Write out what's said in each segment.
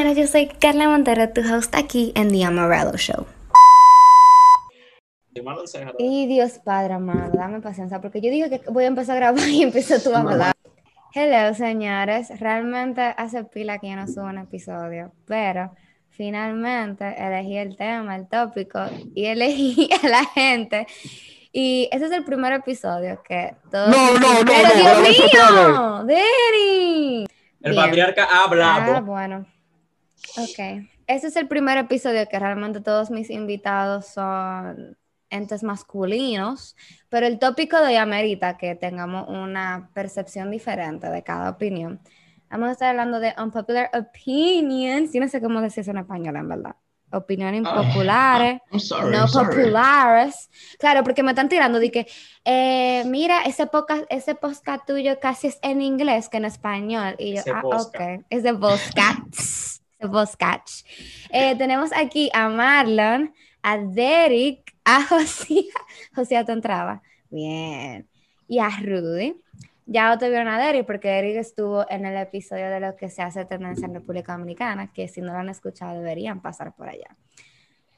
señoras, yo soy Carla Montero, tu host aquí en The Amarillo Show. Y Dios Padre amado, dame paciencia, porque yo dije que voy a empezar a grabar y empiezo tú a hablar. Hello, señores. Realmente hace pila que yo no subo un episodio, pero finalmente elegí el tema, el tópico y elegí a la gente. Y este es el primer episodio que todos. No, no, no, ¡Pero no, Dios no, mío! ¡Deri! El Bien. patriarca ha hablado. Ah, bueno. Ok. Este es el primer episodio que realmente todos mis invitados son entes masculinos, pero el tópico de hoy amerita que tengamos una percepción diferente de cada opinión. Vamos a estar hablando de unpopular opinions. Yo no sé cómo decir eso en español, en verdad. Opiniones impopulares I'm sorry, no populares. Claro, porque me están tirando de que, eh, mira, ese podcast, ese podcast tuyo casi es en inglés que en español. Y yo, Ese ah, podcast. ok, es de podcast. Ese podcast. Eh, tenemos aquí a Marlon, a Derek, a Josía. Josía, te entraba. Bien. Y a Rudy. Ya te vieron a Derek porque Eric estuvo en el episodio de lo que se hace tendencia en República Dominicana, que si no lo han escuchado deberían pasar por allá.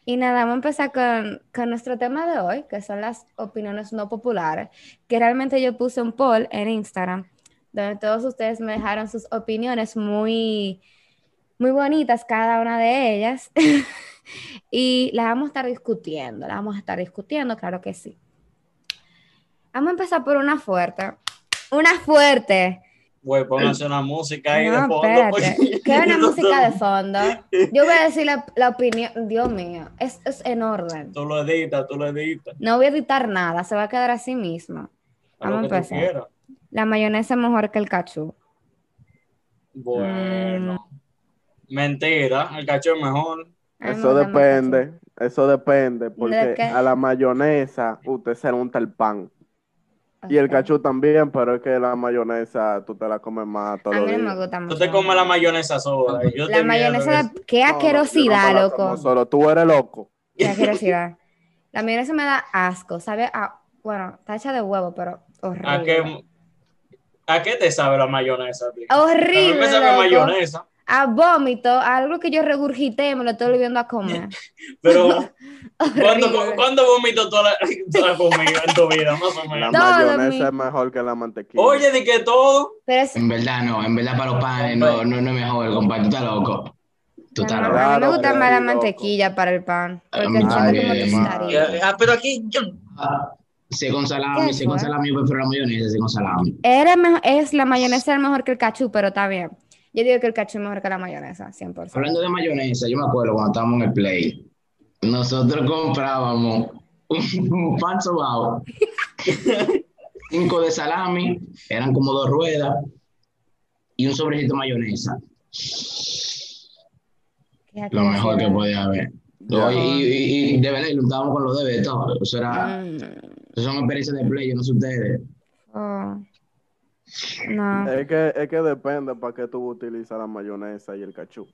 Y nada, vamos a empezar con, con nuestro tema de hoy, que son las opiniones no populares, que realmente yo puse un poll en Instagram, donde todos ustedes me dejaron sus opiniones muy, muy bonitas, cada una de ellas, y las vamos a estar discutiendo, las vamos a estar discutiendo, claro que sí. Vamos a empezar por una fuerte, una fuerte. Güey, pónganse una música ahí de fondo. espérate. ¿Qué es una música de fondo? Yo voy a decir la, la opinión. Dios mío, es, es en orden. Tú lo editas, tú lo editas. No voy a editar nada, se va a quedar así mismo. Vamos a empezar. La mayonesa es mejor que el cachú. Bueno. Mm. Mentira, el cacho es mejor. Eso depende, eso depende, porque a la mayonesa usted se unta el pan. Y el Ok. cachú también, pero es que la mayonesa tú te la comes más todos A los mí no me días. gusta Tú mucho. te comes la mayonesa sola. yo La mayonesa, mierda, da- qué No, no, no asquerosidad, loco. Solo tú eres loco. Qué asquerosidad. La mayonesa me da asco, sabe a, bueno, está hecha de huevo, pero horrible. ¿A qué, ¿A qué te sabe la mayonesa? tío? A mí Horrible. me sabe loco. mayonesa. A vómito, a algo que yo regurgité me lo estoy volviendo a comer. Pero, ¿cuándo. ¿cuándo vomito toda la, toda la comida en tu vida? Más o La menos. Todo, mayonesa es mejor que la mantequilla. Oye, de que todo. Pero es, En verdad no, en verdad para los panes no, no, no es mejor, compadre, tú estás loco. Tú estás no, loco. a mí me gusta más la loco. mantequilla para el pan. Porque Ay, como tostadito. Ah, pero aquí yo Ah, Si es con ¿Qué salami, si es con salami, yo prefiero la mayonesa, si es con salami. Era mejo- es la mayonesa es mejor que el cachú, pero está bien. Yo digo que el cachú es mejor que la mayonesa, 100%. Hablando de mayonesa, yo me acuerdo cuando estábamos en el play, nosotros comprábamos un, pan sobao, cinco de salami, eran como dos ruedas, y un sobrecito de mayonesa. Lo mejor que podía haber. Y, y- y de verdad, y lo estábamos con los debes todo. Eso era, Mm, eso son experiencias de play, yo no sé ustedes. oh. No. Es que, es que depende para qué tú utilizas la mayonesa y el cachú.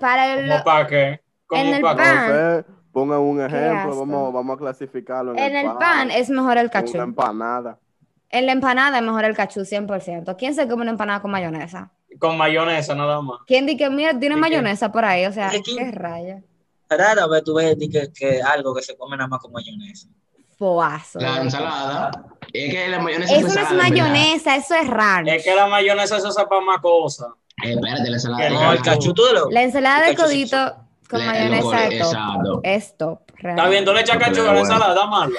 Para el, ¿Cómo para qué? ¿Cómo En el para pan. Pongan un ejemplo, vamos, vamos a clasificarlo en, en el pan es mejor el cachú. empanada. En la empanada es mejor el cachú, 100%. ¿Quién se come una empanada con mayonesa? Con mayonesa nada más. ¿Quién dice que, mira, tiene mayonesa por ahí? O sea, qué raya. rara vez tú ves que, que algo que se come nada más con mayonesa. Foazo. La ensalada, es que la mayonesa Eso no es mayonesa, eso es ranch. Es que la mayonesa se usa para más cosas. Eh, espérate, la ensalada. No, el tú de lo. La ensalada de codito con Le- mayonesa es top. exacto. Es top. Está bien, tú le echas le a la ensalada, mala.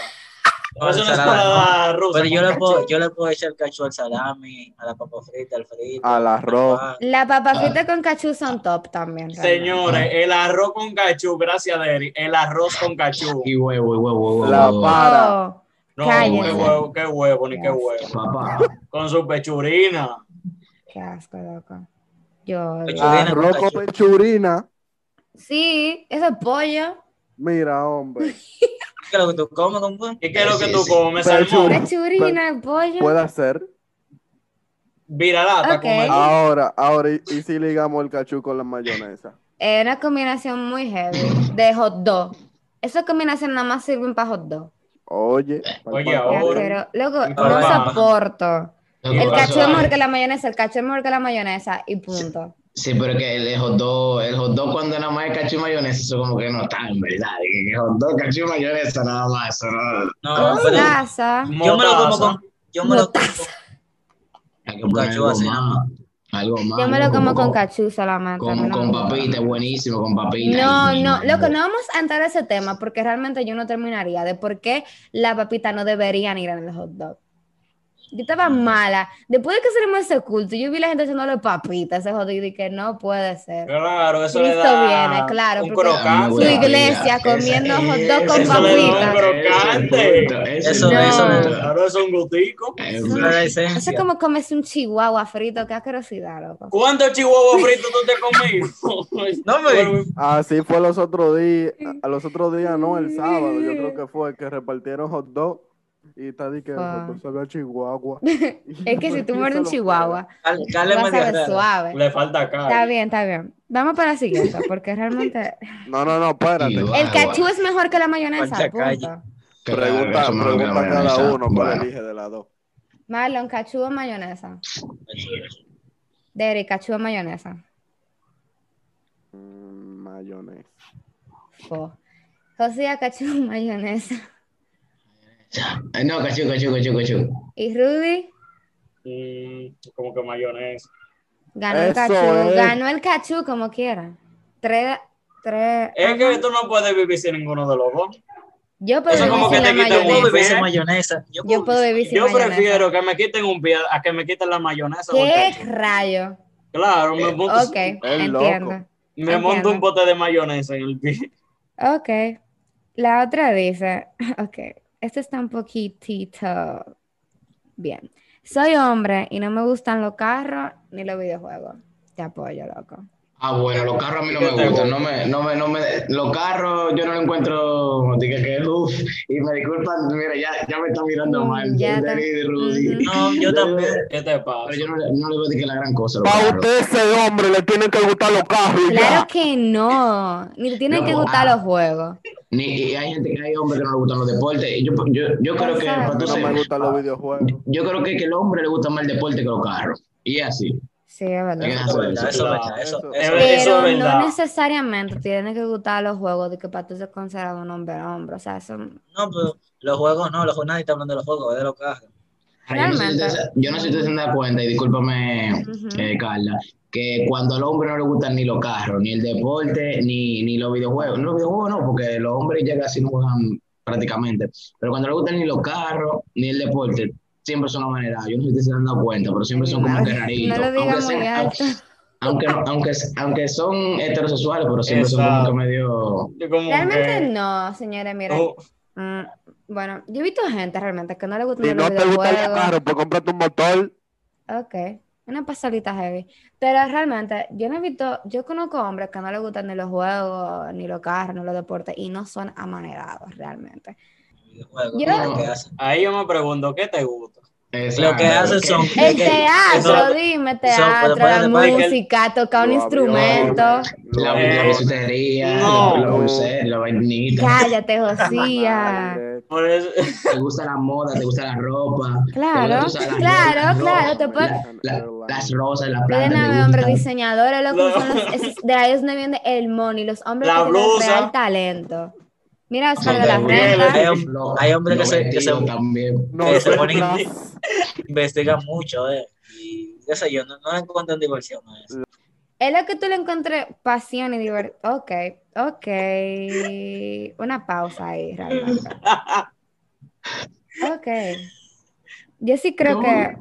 No, Es una ensalada, ensalada rusa. Pero yo le, puedo, yo le puedo echar cachú al salami, a la papa frita, al frito. Al arroz. La papa frita con cachú son top también. realmente. Señores, el arroz con cachú, gracias, Derry. El arroz con cachú. Y huevo, y huevo, y huevo. La huevo. pa- Oh, No, Cállese. qué huevo, qué huevo, ni qué huevo. Papá. Con su pechurina. qué asco, loco. Yo. Pechu- Churina con Arroz con pechurina. Sí, eso es pollo. Mira, hombre. ¿Qué es lo que tú comes, compadre? ¿Y qué es lo que tú comes? Salmón, Pechurina, pollo. Puede ser. viralata, Ok. comer. Ahora, ahora, ¿y, y si ligamos el cachú con la mayonesa? Es una combinación muy heavy de hot dog. Esa combinación nada más sirven para hot dog. Oye. Oye, ahora. para no soporto. El cachú es es- mejor que la mayonesa, el cachú es mejor que la mayonesa y punto. Sí, pero que el hot dog, el hot dog cuando nada más es cacho y mayonesa, eso como que no está, en verdad. Que hot dog, cacho y mayonesa, nada más, eso no. No, pero yo me lo como con. Yo me lo como Cacho así nada más. Algo más. Yo me lo como con con, cachú solamente. a mí con, con papita, es buenísimo, con papita. No, no, loco, no. no vamos a entrar a ese tema porque realmente yo no terminaría de por qué la papita no deberían ir en el hot dog. Yo estaba mala. Después de que salimos de ese culto, yo vi la gente haciéndole papitas ese dog y dije, no puede ser. Claro, eso le Cristo da viene, claro, un crocante. Su iglesia comiendo hot dog con eso le papitas. crocante. Eso, eso- Claro, eso es un gustico. eso- Eso es como comerse un chihuahua frito, qué asquerosidad, loco. ¿Cuántos chihuahuas fritos tú te comiste? No me- Así fue los otros días, a los otros días, no, el sábado, yo creo que fue que repartieron hot dog y está di que dog sabía a Chihuahua. Es que si tú muerdes un chihuahua, vas a ver suave. Le falta Está cara. bien, está bien. Vamos para la siguiente, porque realmente No, no, no, espérate. Igual. el cachú es mejor que la mayonesa. Punto. Pregunta, pregunta cada uno cuál Bueno. elige de las dos. Marlon, cachú o mayonesa. Derek, cachú o mayonesa. Mm, mayonesa. Fo. José, cachú o mayonesa. Eh, No, cachú, cachú, cachú, cachú. Y Rudy Mm, como que mayonesa. ganó el Eso cachú. es. Ganó el cachú como quiera. Tres, tres. Es que tú no puedes vivir sin ninguno de los dos. Yo puedo eso vivir como sin que la te Mayonesa. Yo Yo puedo vivir sin Yo mayonesa. prefiero que me quiten un pie a que me quiten la mayonesa. ¿Qué rayo? Claro, me monto, Ok, Es loco. entiendo. me monto entiendo. un bote de mayonesa en el pie. Ok. La otra dice, ok, esto está un poquitito bien. Soy hombre y no me gustan los carros ni los videojuegos. Te apoyo, loco. Ah, bueno, los carros a mí no ¿Qué me gustan, gusta? no me, no me, no me, los carros yo no lo encuentro, dije que y me disculpan, mira, ya, ya me está mirando mal, ya Rudy. No, yo también. ¿Qué te pasa? Pero yo no, le- no le voy a decir la gran cosa. a usted ese hombre le tienen que gustar los carros Claro ya. que no. Ni te tienen No, que ah. gustar los juegos. Ni, y hay gente que hay hombres que no le gustan los deportes. Yo, yo, yo creo que, tú No me gustan los videojuegos. yo creo que, que el hombre le gusta más el deporte que los carros. Y así. Sí, es verdad. Eso es eso. Pero no necesariamente te tienen que gustar los juegos de que para tú ser considerado un hombre hombre. O sea, eso No, pero los juegos no, los juegos nadie está hablando de los juegos, es de los carros. Ahora, Yo no, sé si Realmente. ustedes, yo no sé si ustedes se dan cuenta, y discúlpame, eh, Carla, que cuando al hombre no le gustan ni los carros, ni el deporte, ni, ni los videojuegos. No, los videojuegos no, porque los hombres ya casi no juegan prácticamente. Pero cuando no le gustan ni los carros, ni el deporte, siempre son amanerados. Yo no sé si se han dado cuenta, pero siempre son como que raritos. no aunque, sean- aunque, aunque, aunque son heterosexuales, pero siempre son como que medio... Como Realmente que- no, señores, mira. Oh, Mm, bueno, yo he visto gente realmente que no le gustan Si los no te los videojuegos. carros, pues cómprate un motor. Ok, una pasadita heavy. Pero realmente, yo no he visto, yo conozco hombres que no les gustan ni los juegos, ni los carros, ni los deportes, y no son amanerados realmente. Videojuegos, Yo- lo que hacen. ahí yo me pregunto, ¿qué te gusta? Lo que hacen son. El que- teatro, dime, teatro, después- la música, tocar un Los instrumento. los La, la aviones, bisutería, No. la, la pulsera, la vainita. Cállate, Josía. madre. Por eso- te gusta la moda, te gusta la ropa. Claro, gusta claro, claro, te la- la- las rosas, las Pueden plantas. haber te hombres diseñadores, lo que No. son los- de ahí es donde viene el money, los hombres La que tienen blusa. real talento. Mira, Oscar de Son la de Renta. Hay hombres que se- que se- también. No, que se ponen- investigan mucho, eh. Y qué sé yo, no, no encuentran diversión a eso. Es lo que tú le encuentres pasión y diversión. Ok, ok. Una pausa ahí, realmente. Ok. Yo sí creo No. que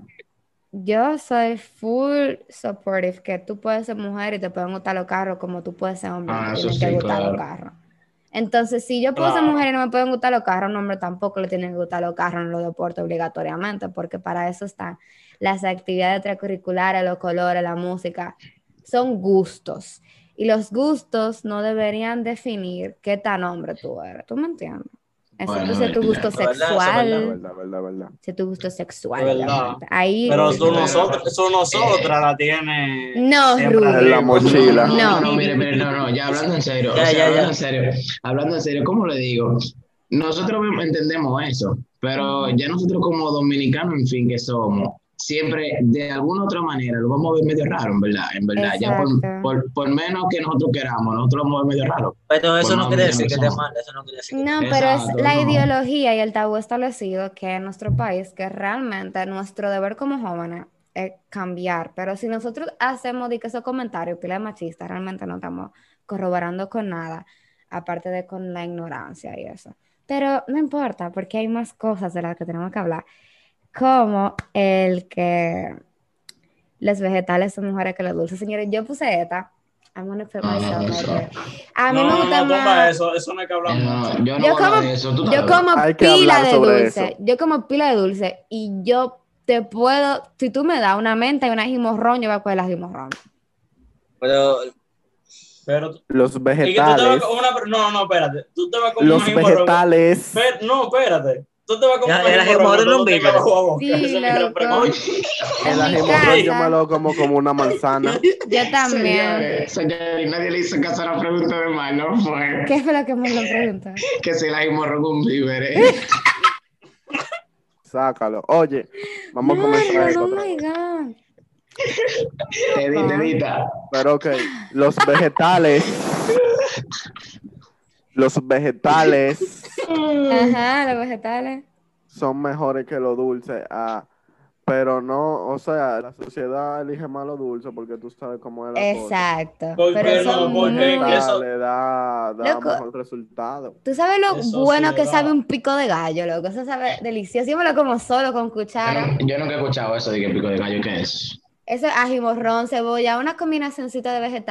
yo soy full supportive, que tú puedes ser mujer y te pueden gustar los carros como tú puedes ser hombre y Ah, te eso que sí, gustar los carros. Entonces, si yo puedo ser mujer y no me pueden gustar los carros, un hombre tampoco le tienen que gustar los carros en los deportes obligatoriamente, porque para eso están las actividades extracurriculares, los colores, la música. Son gustos. Y los gustos no deberían definir qué tan hombre tú eres. ¿Tú me entiendes? Bueno, Excepto si es tu gusto verdad, eso es sexual. Verdad, verdad, verdad. Si es tu gusto sexual. Ahí. Pero tú, nosotros, eso nosotras la tiene. No. En la mochila. No, No. no, mire, mire, no, no, ya hablando en serio, Ya, o sea, ya, hablando ya. en serio, hablando en serio, ¿cómo le digo? Nosotros entendemos eso, pero ya nosotros como dominicanos, en fin, que somos, siempre de alguna otra manera lo vamos a ver medio raro, en verdad, en verdad. Ya por, Exacto. por, por menos que nosotros queramos, nosotros lo vamos a ver medio raro. Pero eso Por no quiere decir que somos. mal, eso no quiere decir que No, pero es la no. ideología y el tabú establecido que en nuestro país, que realmente nuestro deber como jóvenes es cambiar. Pero si nosotros hacemos de que esos comentarios, pila de machistas, realmente no estamos corroborando con nada, aparte de con la ignorancia y eso. Pero no importa, porque hay más cosas de las que tenemos que hablar, como el que los vegetales son mejores que los dulces. Señores, yo puse esta. I'm gonna put No, no, myself eso. right there. A mí no, me gusta más. eso, eso no hay que hablar mucho. no, yo a como- de eso. Yo pila de dulce. eso. Yo como pila de dulce y yo te puedo, si tú me das una menta y una jimorrón, yo voy a coger la jimorrón. Pero Pero, tú- Los y que tú te vas vegetales. una, no, no, espérate. Tú te vas con Los una jimorrón. vegetales. No, espérate. Tú te vas con Ya, una el no no te pica. acabas la boca. Sí, loco. El En yo me lo como como una manzana. Yo también. Señores, nadie le hizo caso a la pregunta de mal, no fue. ¿Qué fue lo que me lo preguntó? Que se la himorró con víveres. Sácalo. Oye, vamos a comenzar esto oh otra my vez. God. Edita, edita. Pero ok, los vegetales. Los vegetales Ajá, los vegetales. son mejores que los dulces. ah, pero no, o sea, la sociedad elige más los dulces porque tú sabes cómo es la cosa. Exacto. ¿Por Pero qué son no? Porque eso- le da, da Loco. mejor resultado. Tú sabes lo Eso bueno sí que da. sabe un pico de gallo, loco. Eso sabe delicioso. Yo me lo como solo con Yo, cuchara. no- yo nunca he escuchado eso de que pico de gallo, ¿qué es? Eso es ají, morrón, cebolla, una combinacioncita de.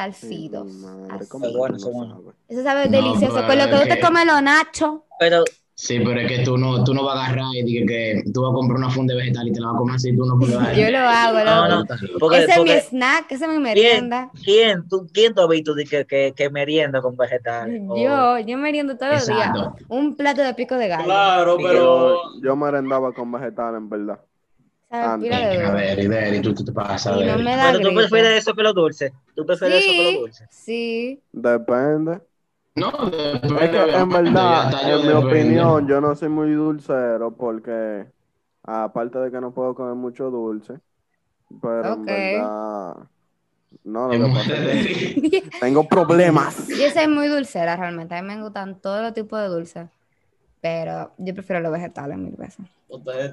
¿cómo Qué bueno? Eso sabe No, delicioso. Con lo que tú te que- comes los nachos. pero Sí, pero es que tú no, tú no vas a agarrar y dije que tú vas a comprar una funda de vegetal y te la vas a comer así, tú no puedes Yo lo hago, No, no, porque, Ese es mi snack, esa es mi ¿quién, merienda. quién, tú, quién tú has visto de que, que, que merienda con vegetales? O- Yo, yo meriendo todos los días. Un plato de pico de gallo. Claro, Yo, pero. yo merendaba con vegetales, en verdad. Ah, A dulce. ver, y ver, y tú, tú te pasas. a no ver. me da Pero tú prefieres eso que los dulces. Tú prefieres eso que los Sí, dulces. sí. Depende. No, Es que depende, en verdad, en mi depende. opinión, yo no soy muy dulcero porque, aparte de que no puedo comer mucho dulce, pero Ok. en verdad, no, lo que tengo problemas. Yo soy muy dulcera realmente. A mí me gustan todos los tipos de dulces. Pero yo prefiero los vegetales mil veces.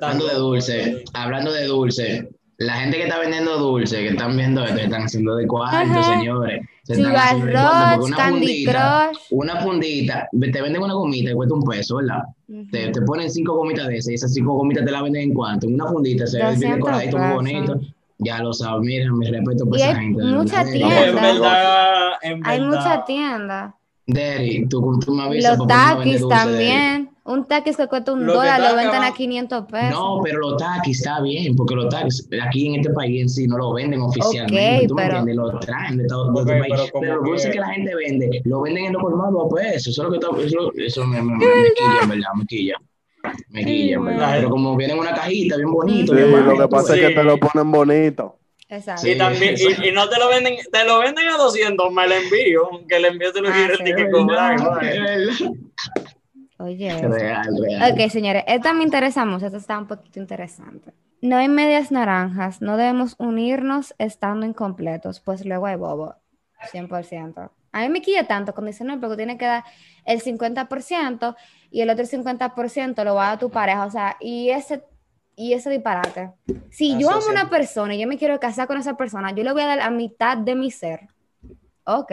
Hablando de dulce, hablando de dulce, la gente que está vendiendo dulce, que están viendo esto, están haciendo de cuarto, señores. Se están de cuarto, una Candy fundita, Crush. una fundita, te venden una gomita y cuesta un peso, ¿verdad? Te, te ponen cinco gomitas de esas y esas cinco gomitas te la venden en cuánto. En una fundita se ve bien 200 decoradito, muy bonito. Ya lo sabes, mira, mi respeto por Y esa hay gente. mucha en tienda. verdad, en Hay mucha tienda. Derry, tú, tú me avisas Los taquis también. Un taquis que cuesta un Lo dólar, lo venden a 500 pesos. No, pero los taquis está bien, porque los taquis aquí en este país en sí no lo venden oficialmente. Ok, ¿Tú me pero- entiendes? Lo traen de todo, de Ok, otro país. pero Pero los dulces que- que la gente vende, lo venden en los colmados a pesos. Eso es lo que está, eso, eso me, me, me, me quilla, en verdad, me quilla. Me quilla, en verdad. Pero como viene en una cajita bien bonito, Sí, bien lo bonito, que pasa es que Sí. te lo ponen bonito. Exacto. Y también, y, y no te lo venden, te lo venden a 200, me lo envío, que el envío te lo Ah, quiere sí. que cobrar. Oye. Real, real. Ok, señores, esta me interesa mucho, esta está un poquito interesante. No hay medias naranjas, no debemos unirnos estando incompletos, pues luego hay bobo, 100%. A mí me quilla tanto cuando dicen, no, porque tiene que dar el 50% y el otro 50% lo va a dar tu pareja, o sea, y ese, y ese disparate. Si yo amo sí. una persona y yo me quiero casar con esa persona, yo le voy a dar a mitad de mi ser. Ok,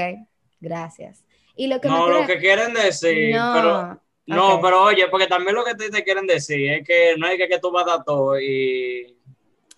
gracias. Y lo que No, me lo que quieren decir, no, pero no, pero oye, porque también lo que te, te quieren decir es que no es que, que tú vas a dar todo y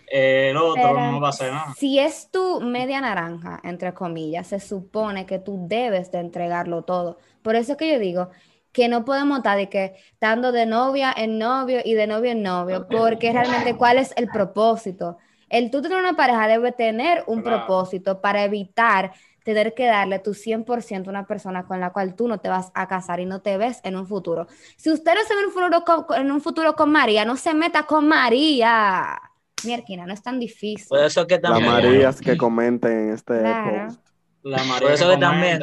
eh, el otro Pero no va a hacer nada. Si es tu media naranja, entre comillas, se supone que tú debes de entregarlo todo. Por eso es que yo digo que no podemos estar de que estando de novia en novio y de novio en novio, porque realmente cuál es el propósito. El tú tener una pareja debe tener un Claro. propósito para evitar tener que darle tu 100% a una persona con la cual tú no te vas a casar y no te ves en un futuro. Si usted no se ve en un futuro con, en un futuro con María, no se meta con María. Mierquina, no es tan difícil. Por eso es que Las también Marías que comenten en este Claro. post. La María Por eso que que también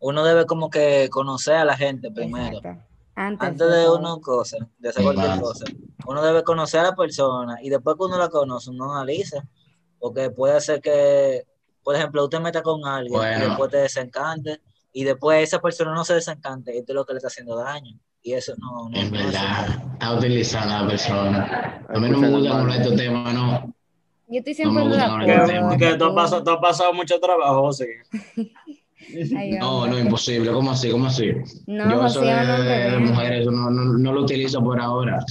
uno debe como que conocer a la gente primero. Exacto. Antes, Antes de uno cosa, de hacer cualquier Más. cosa, uno debe conocer a la persona y después que uno la conoce, uno analiza. Porque puede ser que, por ejemplo, usted meta con alguien y después te desencante y después esa persona no se desencante y esto es lo que le está haciendo daño. Y eso no, no, no verdad, hace- está utilizando a la persona. A mí no me gusta hablar de estos temas, no. Yo estoy No me siempre de gusta acuerdo. hablar de Que, tú, has pasado, tú has pasado mucho trabajo, José. Ay, No, no, imposible. ¿Cómo así? ¿Cómo así? No, Yo José eso es hombre de, de mujeres eso no, no, no lo utilizo por ahora.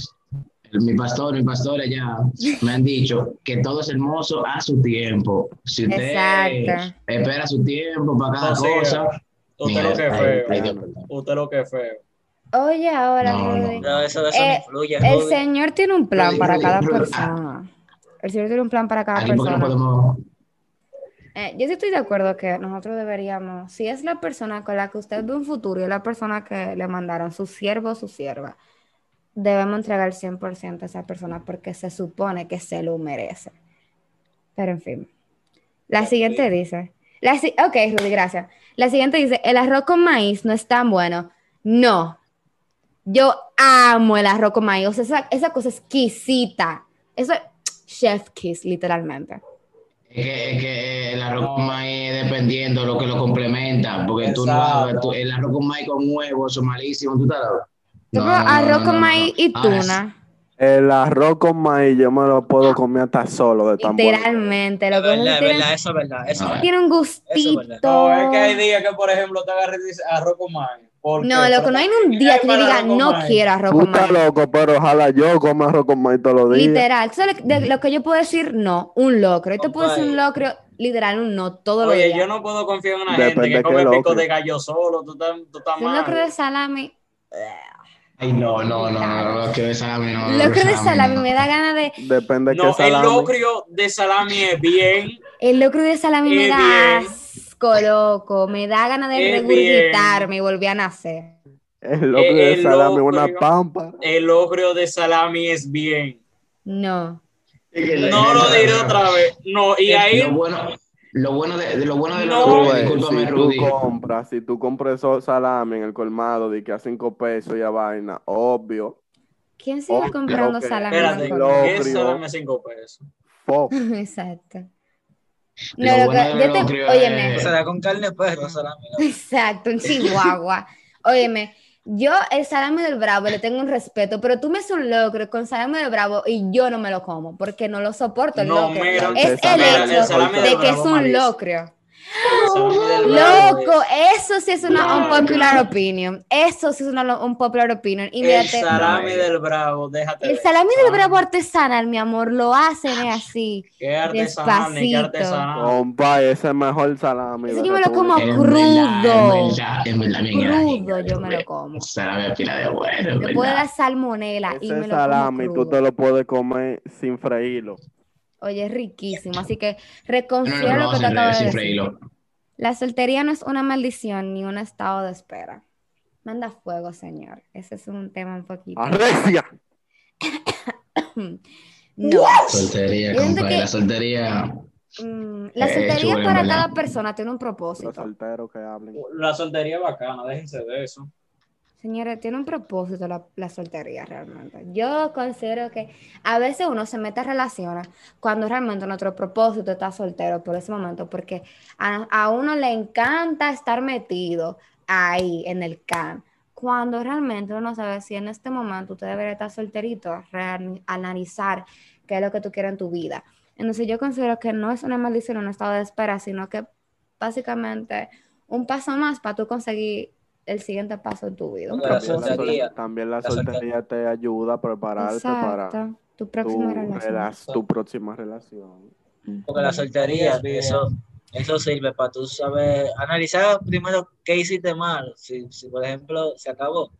Mi pastor, mi pastora ya me han dicho que todo es hermoso a su tiempo. Si usted Exacto. espera su tiempo para cada No, cosa, Usted lo que ahí- feo. ahí. Usted lo que es feo. Oye, ahora, No, no. Pero eso, eso no Eh, influye. El. Señor tiene un plan Rudy, para Rudy, cada Rudy, ah. persona. El Señor tiene un plan para cada no persona. podemos. Eh, yo sí estoy de acuerdo que nosotros deberíamos, si es la persona con la que usted ve un futuro y es la persona que le mandaron, su siervo o su sierva, debemos entregar el 100% a esa persona porque se supone que se lo merece. Pero en fin. La siguiente dice, la, si- ok, Rudy, gracias. La siguiente dice, el arroz con maíz no es tan bueno. No. Yo amo el arroz con maíz. O sea, esa, esa cosa exquisita. Eso es chef kiss, literalmente. Es que, es que el arroz con maíz dependiendo de lo que lo complementa, porque tú no Exacto. hagas tú- el arroz con maíz con huevos, eso es malísimo, tú estás loco? Yo No, arroz no, con no, maíz no. y Ahora, tuna. El arroz con maíz yo me lo puedo comer hasta solo de tan bueno. Literalmente. Lo Es que verdad, es tiene, verdad, eso es verdad. Eso es Ah. verdad. tiene un Eso gustito. es verdad. No, es que hay días que, por ejemplo, te agarras y dices arroz con maíz. ¿Por No, loco, no hay ¿para un día que yo diga no maíz? quiero arroz con maíz. loco, pero ojalá yo coma arroz con maíz todos los días. Literal. ¿Tú sabes de lo que yo puedo decir? No, un locro. Yo te puedo decir un locro, literal, un no, todo lo Oye, días. yo no puedo confiar en una Depende gente que come pico locro. de gallo solo. Tú estás, tú estás Un locro mal. de salami. Ay, no, no, no, no, lo que de salami no. Locro de salami no. me da ganas de. Depende de No, qué el salami. locrio de salami es bien. El locro de salami me da asco, loco. Me da ganas de regurgitarme y volver a nacer. El locrio Eh, de el salami es una pampa. El locrio de salami es bien. No. No lo diré otra vez. No, y ahí bueno, lo bueno de, de lo bueno de No. Ves, discúlpame, si tú Rudy. compras, si tú compras esos salami en el colmado de que a cinco pesos y a vaina, obvio. ¿Quién sigue Oh, comprando salami? Espérate, el Lo colmado? ¿qué salami a cinco pesos? Fuck. Exacto. Lo No, lo bueno que, de yo te, locrio óyeme, O sea, con carne de perro, salami. ¿no? exacto, un chihuahua. Óyeme, yo el salami del bravo le tengo un respeto, pero tú me haces un locro con salami del bravo y yo no me lo como porque no lo soporto el No, locro. mira, es el hecho el de que es un malísimo. locrio. Loco, es- eso sí es una un popular opinion. Eso sí es una un popular opinion. Y El salami No, del bravo, déjate. el salami del bravo artesanal, mi amor, lo hacen es así. Qué artesanal, ni qué Despacito. artesanal. Compa, ese es el mejor salami. Ese yo me lo como crudo. En verdad, en verdad, bien Crudo yo me lo como. Salami a pila de bueno, en Me puede dar salmonela y me Ese lo salami tú te lo puedes comer sin freírlo. Oye, es riquísimo. Así que No, reconsidera no, lo que te acabo de decir. La soltería no es una maldición ni un estado de espera. Manda fuego, señor. Ese es un tema un poquito. ¡Arrecia! No. Soltería, compadre. que- La soltería. Mm, La Eh, soltería en para cada persona tiene un Los propósito. solteros que hablen. La soltería es bacana, déjense de eso. Señores, tiene un propósito la, soltería realmente. Yo considero que a veces uno se mete a relaciones cuando realmente nuestro propósito está soltero por ese momento, porque a, a uno le encanta estar metido ahí en el can, cuando realmente uno no sabe si en este momento usted debería estar solterito, analizar qué es lo que tú quieres en tu vida. Entonces yo considero que no es una maldición, un estado de espera, sino que básicamente un paso más para tú conseguir el siguiente paso en tu vida. Un Porque la También la, sol- soltería- también la la soltería- soltería te ayuda a prepararte para Exacto. Tu tu, próxima relación. rela- tu próxima relación. Porque la soltería, eso, eso sirve para tú saber, analizar primero qué hiciste mal. Si, si, por ejemplo, se acabó.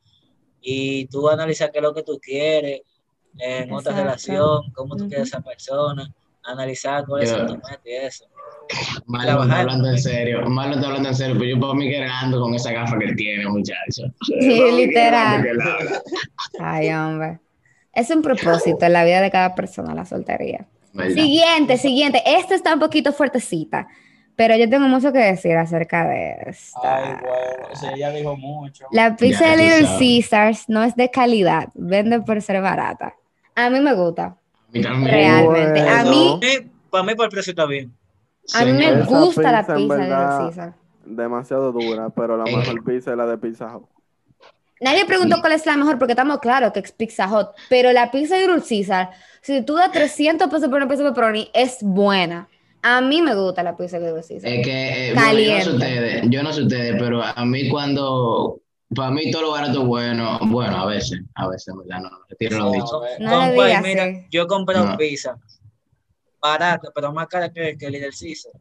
Y tú analizar qué es lo que tú quieres en otra relación, cómo tú quieres esa persona, analizar cuáles son Ya. tus metas y eso. Trabajar. está hablando en serio. Marlon está hablando en serio, pero yo para mí que ando con esa gafa que él tiene, muchacho. Sí, literal. Él habla. Ay, hombre. Es un propósito en la vida de cada persona, la soltería. ¿Verdad? Siguiente, siguiente. Esta está un poquito fuertecita. Pero yo tengo mucho que decir acerca de esto. Ay, bueno, sí, ella dijo mucho. La pizza Ya de Little. Caesars no es de calidad, vende por ser barata. A mí me gusta, A mí también. realmente. A Bueno. mí, para mí por el precio está bien. A mí me gusta la pizza, de verdad, Little Caesars. Demasiado dura, pero la Eh. mejor pizza es la de Pizza Hut. Nadie preguntó cuál es la mejor porque estamos claros que es Pizza Hut, pero la pizza de Little Caesar, si tú das 300 pesos por una pizza de pepperoni, es buena. A mí me gusta la pizza de Little Caesar. Es que, eh, bueno, yo no sé Caliente. ustedes, yo no sé ustedes, pero a mí cuando, para mí todo lo barato es bueno, bueno, a veces, a veces, ¿verdad? No, retiro lo dicho. No le Compa, mira, yo compré No. pizza barata, pero más cara que, que el Little Caesar.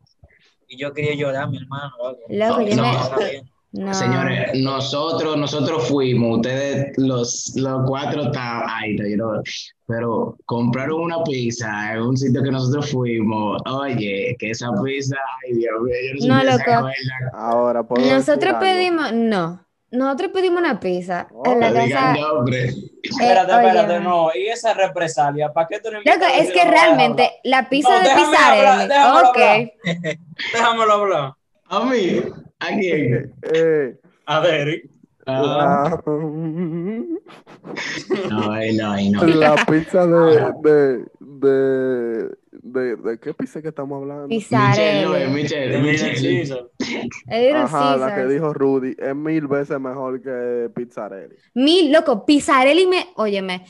Y yo quería llorar, mi hermano. loco. Yo me-. No. Señores, nosotros, nosotros fuimos, ustedes los, los cuatro estaban, digo, pero compraron una pizza en un sitio que nosotros fuimos, oye, que esa pizza, ay Dios mío, yo no sé No, loco. Ahora, ¿puedo decir Nosotros pedimos, no, nosotros pedimos una pizza en la Oh, No digan casa. Espérate, Eh, espérate, óyeme. no. ¿Y esa represalia? ¿Para qué tú no Loco, es que realmente la pizza No, de hablar, déjamelo ok, hablar. Déjamelo hablar. A mí, ¿a quién? Eh, A ver. Ah, la, no, ay, no, no. la pizza de, de, de, de, de qué pizza que estamos hablando? Michelle, Michelle, Michelle. Ajá, la que dijo Rudy, es mil veces mejor que Pizzarelli. Mil, loco, Pizzarelli me, óyeme,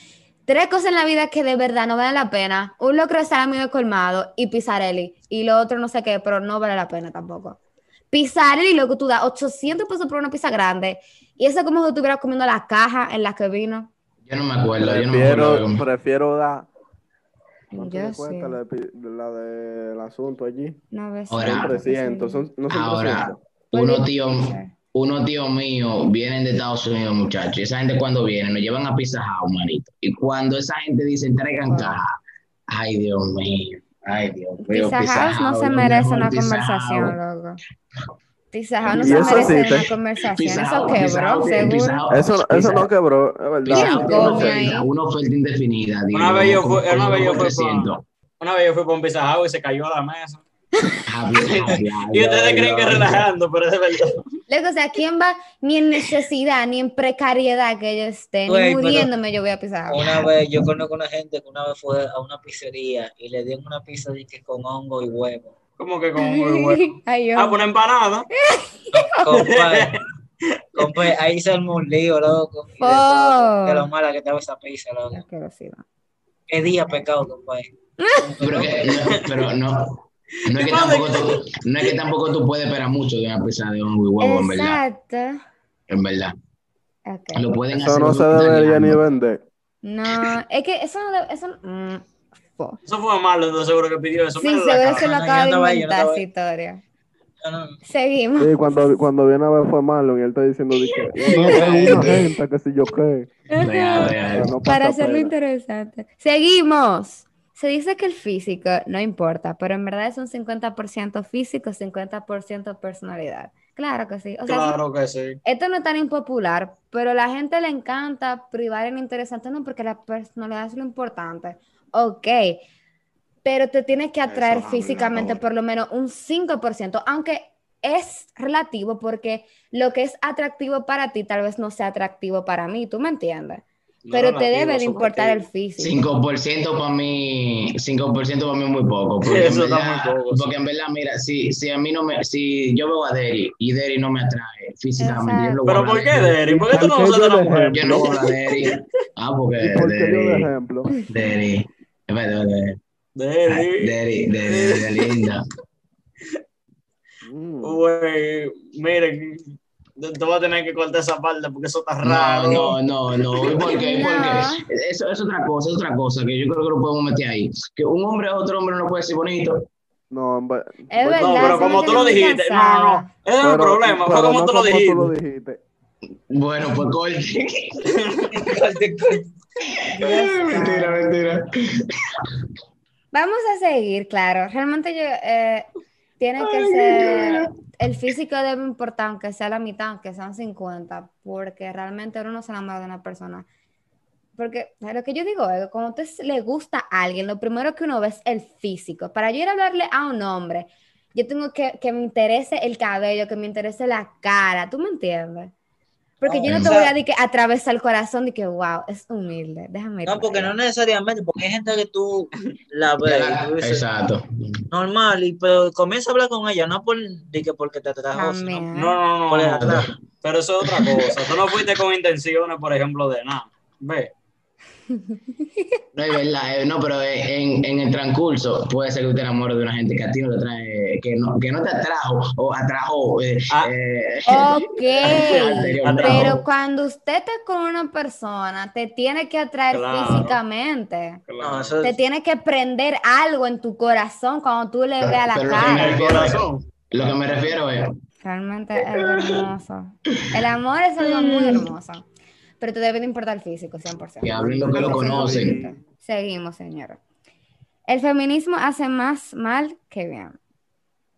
tres cosas en la vida que de verdad no valen la pena. Un locro de salami de colmado y Pizzarelli. Y lo otro no sé qué, pero no vale la pena tampoco. Pizzarelli, loco, tú das 800 pesos por una pizza grande. Y eso es como si estuvieras comiendo la caja en la que vino. Yo no me acuerdo, yo no me acuerdo. Prefiero, prefiero dar. ¿Cuánto Yo me cuesta la, la del asunto allí? No ves. Ahora- Son 300, son, no son Ahora, 300. unos tíos unos tíos míos vienen de Estados Unidos, muchachos. Y esa gente cuando viene nos llevan a Pizza House, manito. Y cuando esa gente dice entregan Wow. caja, ay Dios mío, ay Dios mío. Pizza House no se merece una conversación, loco. Pizza House no se merece sí, una te- conversación. Pizza Eso Pizza quebró, Pizza seguro. Eso, Pizza eso no quebró, es Pizza verdad. ¿Quién House tiene una oferta, una oferta indefinida. digo, Una vez yo fui- una vez yo fui pa- 300. Una vez yo fui por un Pizza House y se cayó a la mesa. Ah, ah, Y ustedes creen que relajando, pero es verdad. Luego, o sea, ¿quién va ni en necesidad ni en precariedad que yo esté? Güey, ni muriéndome yo voy a pisar. Una vez, yo conozco una gente que una vez fue a una pizzería y le dieron una pizza de que con hongo y huevo. Como que con muy bueno. Ay, yo. Ah, una empanada. Compadre, compadre, ahí se armó un lío, loco. y de, lo mala que estaba esa pizza, loco. Qué día pecado, compadre. Pero, que, no, pero no. No es, que tampoco tú, no es que tampoco tú puedes esperar mucho de una pizza de hongo y huevo, en verdad. Exacto. En verdad. Lo pueden Eso hacer. no se debería ni vender. No, es que eso no debe- eso Eso fue malo, entonces seguro que pidió eso. Sí, la seguro se lo No, no, acaba de no no inventar esa historia. No, no, no. Seguimos. Sí, cuando, cuando viene a ver fue malo y él está diciendo que no, es una gente que si yo qué. No Para hacerlo pena. interesante. Seguimos. Se dice que el físico no importa, pero en verdad es un 50% físico, 50% personalidad. Claro que sí. O sea, Claro que sí. esto no es tan impopular, pero a la gente le encanta privar en interesante, no, porque la personalidad es lo importante. Ok, pero te tienes que atraer Eso físicamente por lo menos un 5%, aunque es relativo porque lo que es atractivo para ti tal vez no sea atractivo para mí, ¿tú me entiendes? No Pero te debe de importar el físico. 5% para mí, 5% para mí es muy poco. Porque, Eso en está verdad, muy poco, sí. porque en verdad, mira, si, si a mí no me, si yo veo a Derry y Derry no me atrae físicamente, yo Pero ¿por qué, de Derry. Derry? ¿Por qué tú no ¿Por qué usas de de mujer? Yo no voy a Derry. Ah, porque ¿Y por qué yo de Derry, ejemplo? Derry, espérate, espérate. Derry. Derry, Derry, Derry, linda. Mm. Güey, miren, te voy a tener que cortar esa parte porque eso está raro. No, no, no, no. ¿Por qué? No. Porque eso es otra cosa, es otra cosa que yo creo que lo podemos meter ahí. Que un hombre a otro hombre no puede ser bonito. No, hombre. Es verdad. No, pero como tú lo dijiste, no, no. Ese es el problema, fue pero como no tú lo como tú lo dijiste. Bueno, pues corte. Corte, corte. mentira, mentira. Vamos a seguir, claro. Realmente yo, eh, tiene que ser, el físico debe importar, aunque sea la mitad, aunque sean 50, porque realmente uno no se enamora de una persona. Porque lo que yo digo es que cuando a usted le gusta a alguien, lo primero que uno ve es el físico. Para yo ir a hablarle a un hombre, yo tengo que que me interese el cabello, que me interese la cara, ¿tú me entiendes? Porque yo no o te sea- voy a decir que atravesar el corazón de que, wow, es humilde, déjame ir No, porque allá. no necesariamente, porque hay gente que tú la ves la- y tú dices, Exacto. normal, y pero comienza a hablar con ella, no por, de que porque te trajo, sino. No, no, no, por el. Pero eso es otra cosa. Tú no fuiste con intenciones, por ejemplo, de nada. Ve. No, es verdad, eh, no, pero en, en el transcurso puede ser que usted enamore de una gente que a ti no te trae, que no, que no te atrajo o atrajo. eh, Ah. eh, Ok, pero cuando usted está con una persona, te tiene que atraer Claro. físicamente. No, Te tiene que prender algo en tu corazón cuando tú le Pero- veas la pero lo que me cara. Refiero es- corazón. Lo que me refiero es, Realmente es hermoso. El amor es algo muy hermoso. Pero te debe de importar el físico, 100%. que hablen lo que lo conocen. Seguimos, señora. El feminismo hace más mal que bien.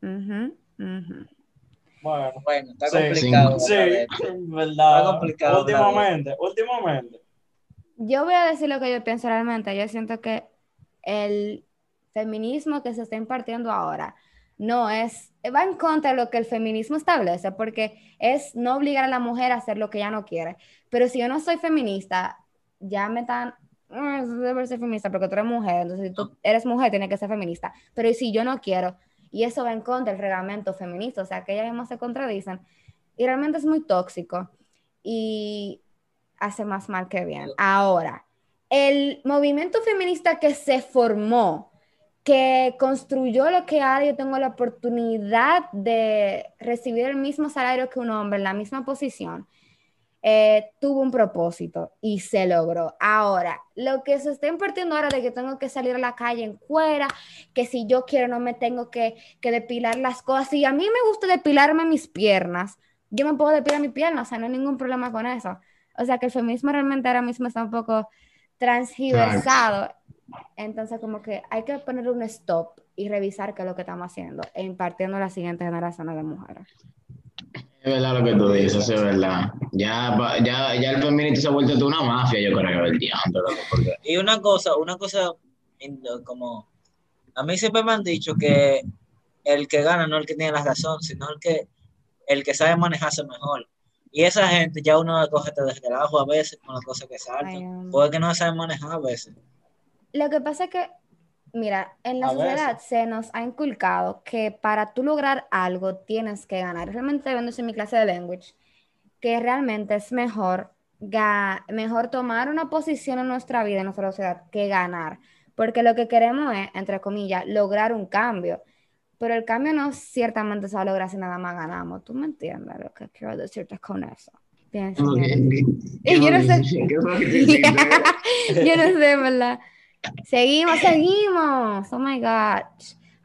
Ujú. Bueno. bueno, está Sí. complicado. Sí, verdad. Está complicado, Últimamente, últimamente. Yo voy a decir lo que yo pienso realmente. Yo siento que el feminismo que se está impartiendo ahora no es, va en contra de lo que el feminismo establece, porque es no obligar a la mujer a hacer lo que ella no quiere. Pero si yo no soy feminista, ya me están, "Ah, debes ser feminista porque tú eres mujer, entonces si tú eres mujer, tienes que ser feminista. Pero ¿y si yo no quiero, y eso va en contra del reglamento feminista, o sea, que ellas mismas se contradicen, y realmente es muy tóxico y hace más mal que bien. Ahora, el movimiento feminista que se formó, que construyó lo que ahora yo tengo la oportunidad de recibir el mismo salario que un hombre en la misma posición, eh, tuvo un propósito y se logró. Ahora, lo que se está impartiendo ahora de que tengo que salir a la calle en cuera, que si yo quiero no me tengo que, que depilar las cosas, y a mí me gusta depilarme mis piernas, yo me puedo depilar mis piernas, o sea, no hay ningún problema con eso. O sea, que el feminismo realmente ahora mismo está un poco transgiversado. Entonces, como que hay que poner un stop y revisar qué es lo que estamos haciendo e impartiendo a la siguiente generación de mujeres. Es verdad lo que tú dices, eso es verdad. Ya, pa- ya, ya el feminismo se ha vuelto toda una mafia, yo creo, el diablo, porque Y una cosa, una cosa como a mí siempre me han dicho que el que gana no es el que tiene la razón, sino el que el que sabe manejarse mejor. Y esa gente ya uno la coge desde el abajo a veces con las cosas que saltan. hombre. Puede que no sabe manejar a veces. Lo que pasa es que, mira, en la A sociedad se nos ha inculcado que para tú lograr algo tienes que ganar. Realmente viendo eso en mi clase de language, que realmente es mejor, ga- mejor tomar una posición en nuestra vida, en nuestra sociedad, que ganar. Porque lo que queremos es, entre comillas, lograr un cambio. Pero el cambio no ciertamente se va a lograr si nada más ganamos. ¿Tú me entiendes lo que quiero decirte con eso? Bien, yo no sé. Yo no sé, ¿verdad? Seguimos, seguimos. Oh my God.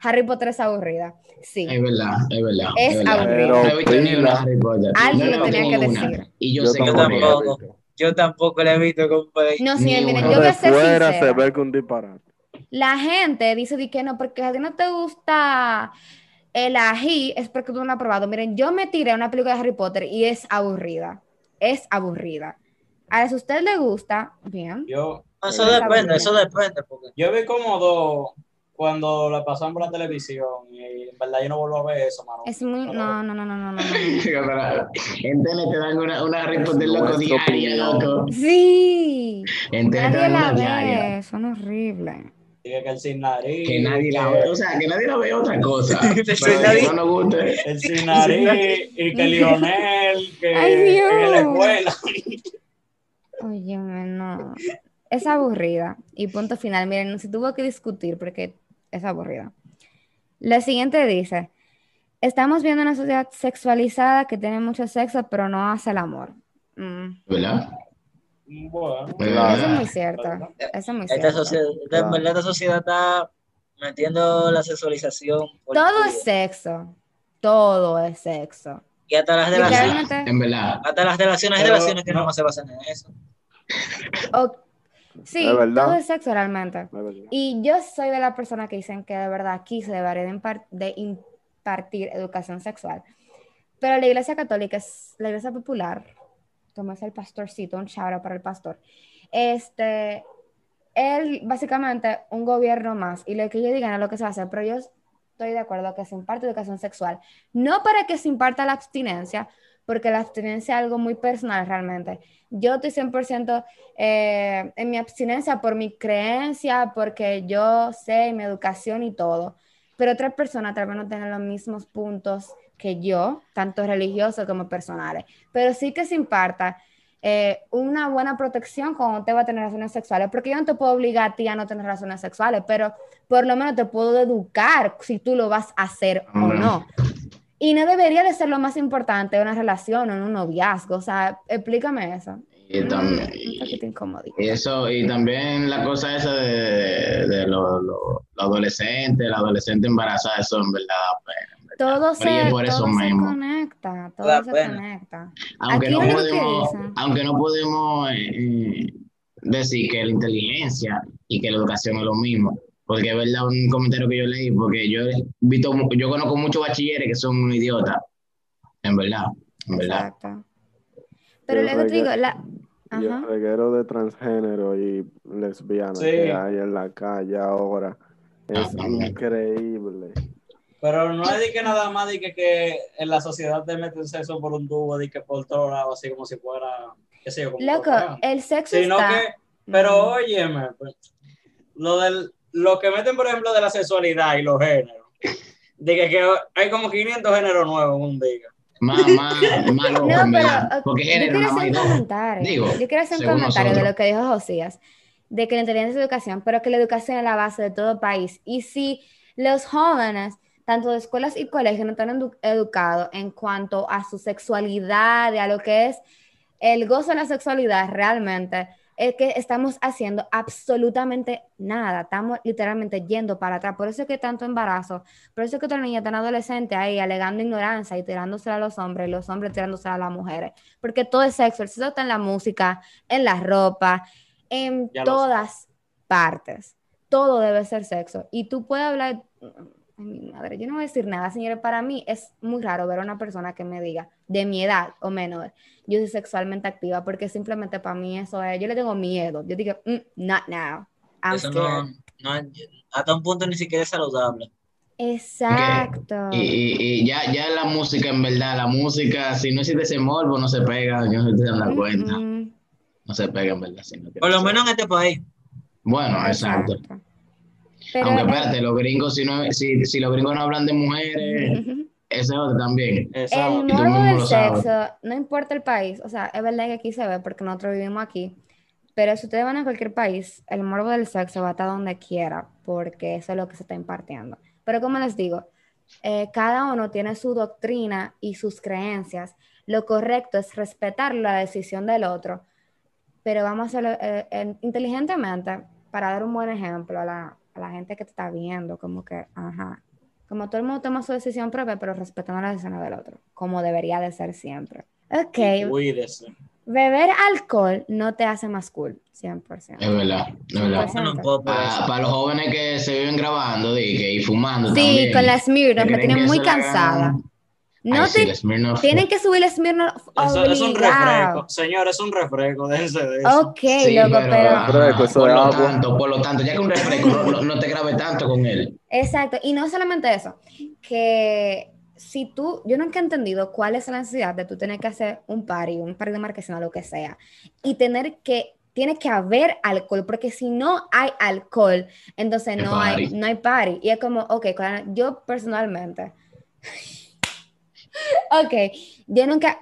Harry Potter es aburrida. Sí. Es verdad, es verdad. Es. Harry Potter. Alguien No lo tenía que una. decir. Y yo, Yo sé que tampoco. Yo tampoco le he visto, compadre. No, señor, miren, yo voy a ser fuera se sincera. ve que un disparate. La gente dice de que no, porque a ti no te gusta el ají, es porque tú no lo has probado. Miren, yo me tiré una película de Harry Potter y es aburrida. Es aburrida. Ahora, si a usted le gusta, bien. Yo, Eso Esa depende, eso depende. Porque yo vi como dos cuando la pasaron por la televisión y en verdad yo no vuelvo a ver eso, mano. Es muy. No, no, no, no, no, no. no. Pero, En tele te dan una, una Potter loco diaria, loco. Sí. En tele te Nadie dan la una diaria. Son horribles. Dije que el sin nariz. Que nadie la ve, o sea, que nadie la ve otra cosa. Pero no nos guste. El sin nariz y que Lionel, que Ay, Dios. en la escuela. Oye, no. Es aburrida. Y punto final. Miren, no se tuvo que discutir porque es aburrida. La siguiente dice: Estamos viendo una sociedad sexualizada que tiene mucho sexo, pero no hace el amor. Mm, ¿Verdad? Bueno. Eso es muy cierto. Eso es muy esta cierto. sociedad, esta- sociedad está metiendo la sexualización. Todo es sexo. Todo es sexo. Y hasta las relaciones. En verdad. hasta las relaciones, Pero, relaciones que no, no. se basan en eso. o- sí, todo es sexo realmente. Y yo soy de la persona que dicen que de verdad aquí se debería de, impar- de impartir educación sexual. Pero la iglesia católica es la iglesia popular, como es el pastorcito, un out para el pastor. Este, él básicamente un gobierno más y lo que ellos digan es lo que se va a hacer, pero ellos estoy de acuerdo que se imparte educación sexual. No para que se imparta la abstinencia, porque la abstinencia es algo muy personal realmente. Yo estoy 100% eh, en mi abstinencia por mi creencia, porque yo sé mi educación y todo. Pero otras personas tal vez no tienen los mismos puntos que yo, tanto religiosos como personales. Pero sí que se imparta eh, una buena protección cuando te va a tener relaciones sexuales, porque yo no te puedo obligar a ti a no tener relaciones sexuales, pero por lo menos te puedo educar si tú lo vas a hacer o no. Y no debería de ser lo más importante en una relación o en un noviazgo, o sea, explícame eso. Y Mm, también, y eso, y también la cosa esa de, de los lo, lo adolescentes, la adolescente embarazada, eso en verdad en verdad. Todo se, por eso todo se mismo. conecta, todo se pena. conecta. Aunque no dicen- aunque no podemos eh, eh, decir que la inteligencia y que la educación es lo mismo. Porque es verdad un comentario que yo leí, porque yo he visto, yo conozco muchos bachilleres que son idiotas. En verdad, en verdad. Exacto. Pero luego te digo, la... Y el reguero de transgénero y lesbianas Sí. que hay en la calle ahora es Ajá. increíble. Pero no es de que nada más de que, que en la sociedad te meten sexo por un tubo, de que por todos lados, así como si fuera, qué sé yo, como Loco, el sexo Sino está... que, pero Mm. óyeme, pues, lo del, lo que meten, por ejemplo, de la sexualidad y los géneros, de que, que hay como 500 géneros nuevos en un día. Más, más, más loco, No, pero Porque yo quiero hacer un comentario. Digo, yo quiero hacer un comentario de lo que dijo Josías, de que la inteligencia es educación, pero que la educación es la base de todo país. Y si los jóvenes, tanto de escuelas y colegios, no están edu- educados en cuanto a su sexualidad, y a lo que es el gozo de la sexualidad realmente, es que estamos haciendo absolutamente nada, estamos literalmente yendo para atrás. Por eso es que tanto embarazo, por eso es que otra niña tan adolescente ahí alegando ignorancia y tirándose a los hombres y los hombres tirándose a las mujeres, porque todo es sexo, el sexo está en la música, en la ropa, en Ya todas partes. Todo debe ser sexo. Y tú puedes hablar, ay, mi madre, yo no voy a decir nada, señores, para mí es muy raro ver a una persona que me diga de mi edad o menor, yo soy sexualmente activa, porque simplemente para mí eso es, yo le tengo miedo. Yo digo, "Mm, not now. I'm Eso scared. no, no, hasta un punto ni siquiera es saludable. Exacto. Y, y, y ya, ya la música, en verdad, la música, si no existe ese morbo, no se pega, yo no sé si te dan Mm, cuenta. mm, No se pega, en verdad. si no Por lo menos en este país. Bueno, exacto. exacto. Pero, Aunque espérate, los gringos, si, no, si, si los gringos no hablan de mujeres, ese es otro también. El morbo del sexo, no importa el país, o sea, es verdad que aquí se ve porque nosotros vivimos aquí, pero si ustedes van a cualquier país, el morbo del sexo va a estar donde quiera, porque eso es lo que se está impartiendo. Pero como les digo, eh, cada uno tiene su doctrina y sus creencias. Lo correcto es respetar la decisión del otro, pero vamos a hacerlo eh, eh, inteligentemente para dar un buen ejemplo a la, a la gente que te está viendo, como que, ajá, como todo el mundo toma su decisión propia, pero respetando la decisión del otro, como debería de ser siempre. Ok, Cuídese. beber alcohol no te hace más cool, 100%. Es verdad, es verdad. No eso. Para los jóvenes que se viven grabando dije, y fumando Sí, también. con la Smirnoff, que me tienen muy cansada. No te, tienen que subir el Smirnoff Eso es un refresco. Señor, es un refresco, déjense de eso. Ok, Sí, loco, pero, Refresco, eso por lo agua. tanto, por lo tanto, ya que un refresco no, te grabe tanto con él. Exacto, y no solamente eso, que si tú, yo nunca he entendido cuál es la necesidad de tú tener que hacer un party, un party de marquesina, lo que sea, y tener que, tiene que haber alcohol, porque si no hay alcohol, entonces no hay, party. no hay party. Y es como, ok, claro, yo personalmente, ok, yo nunca,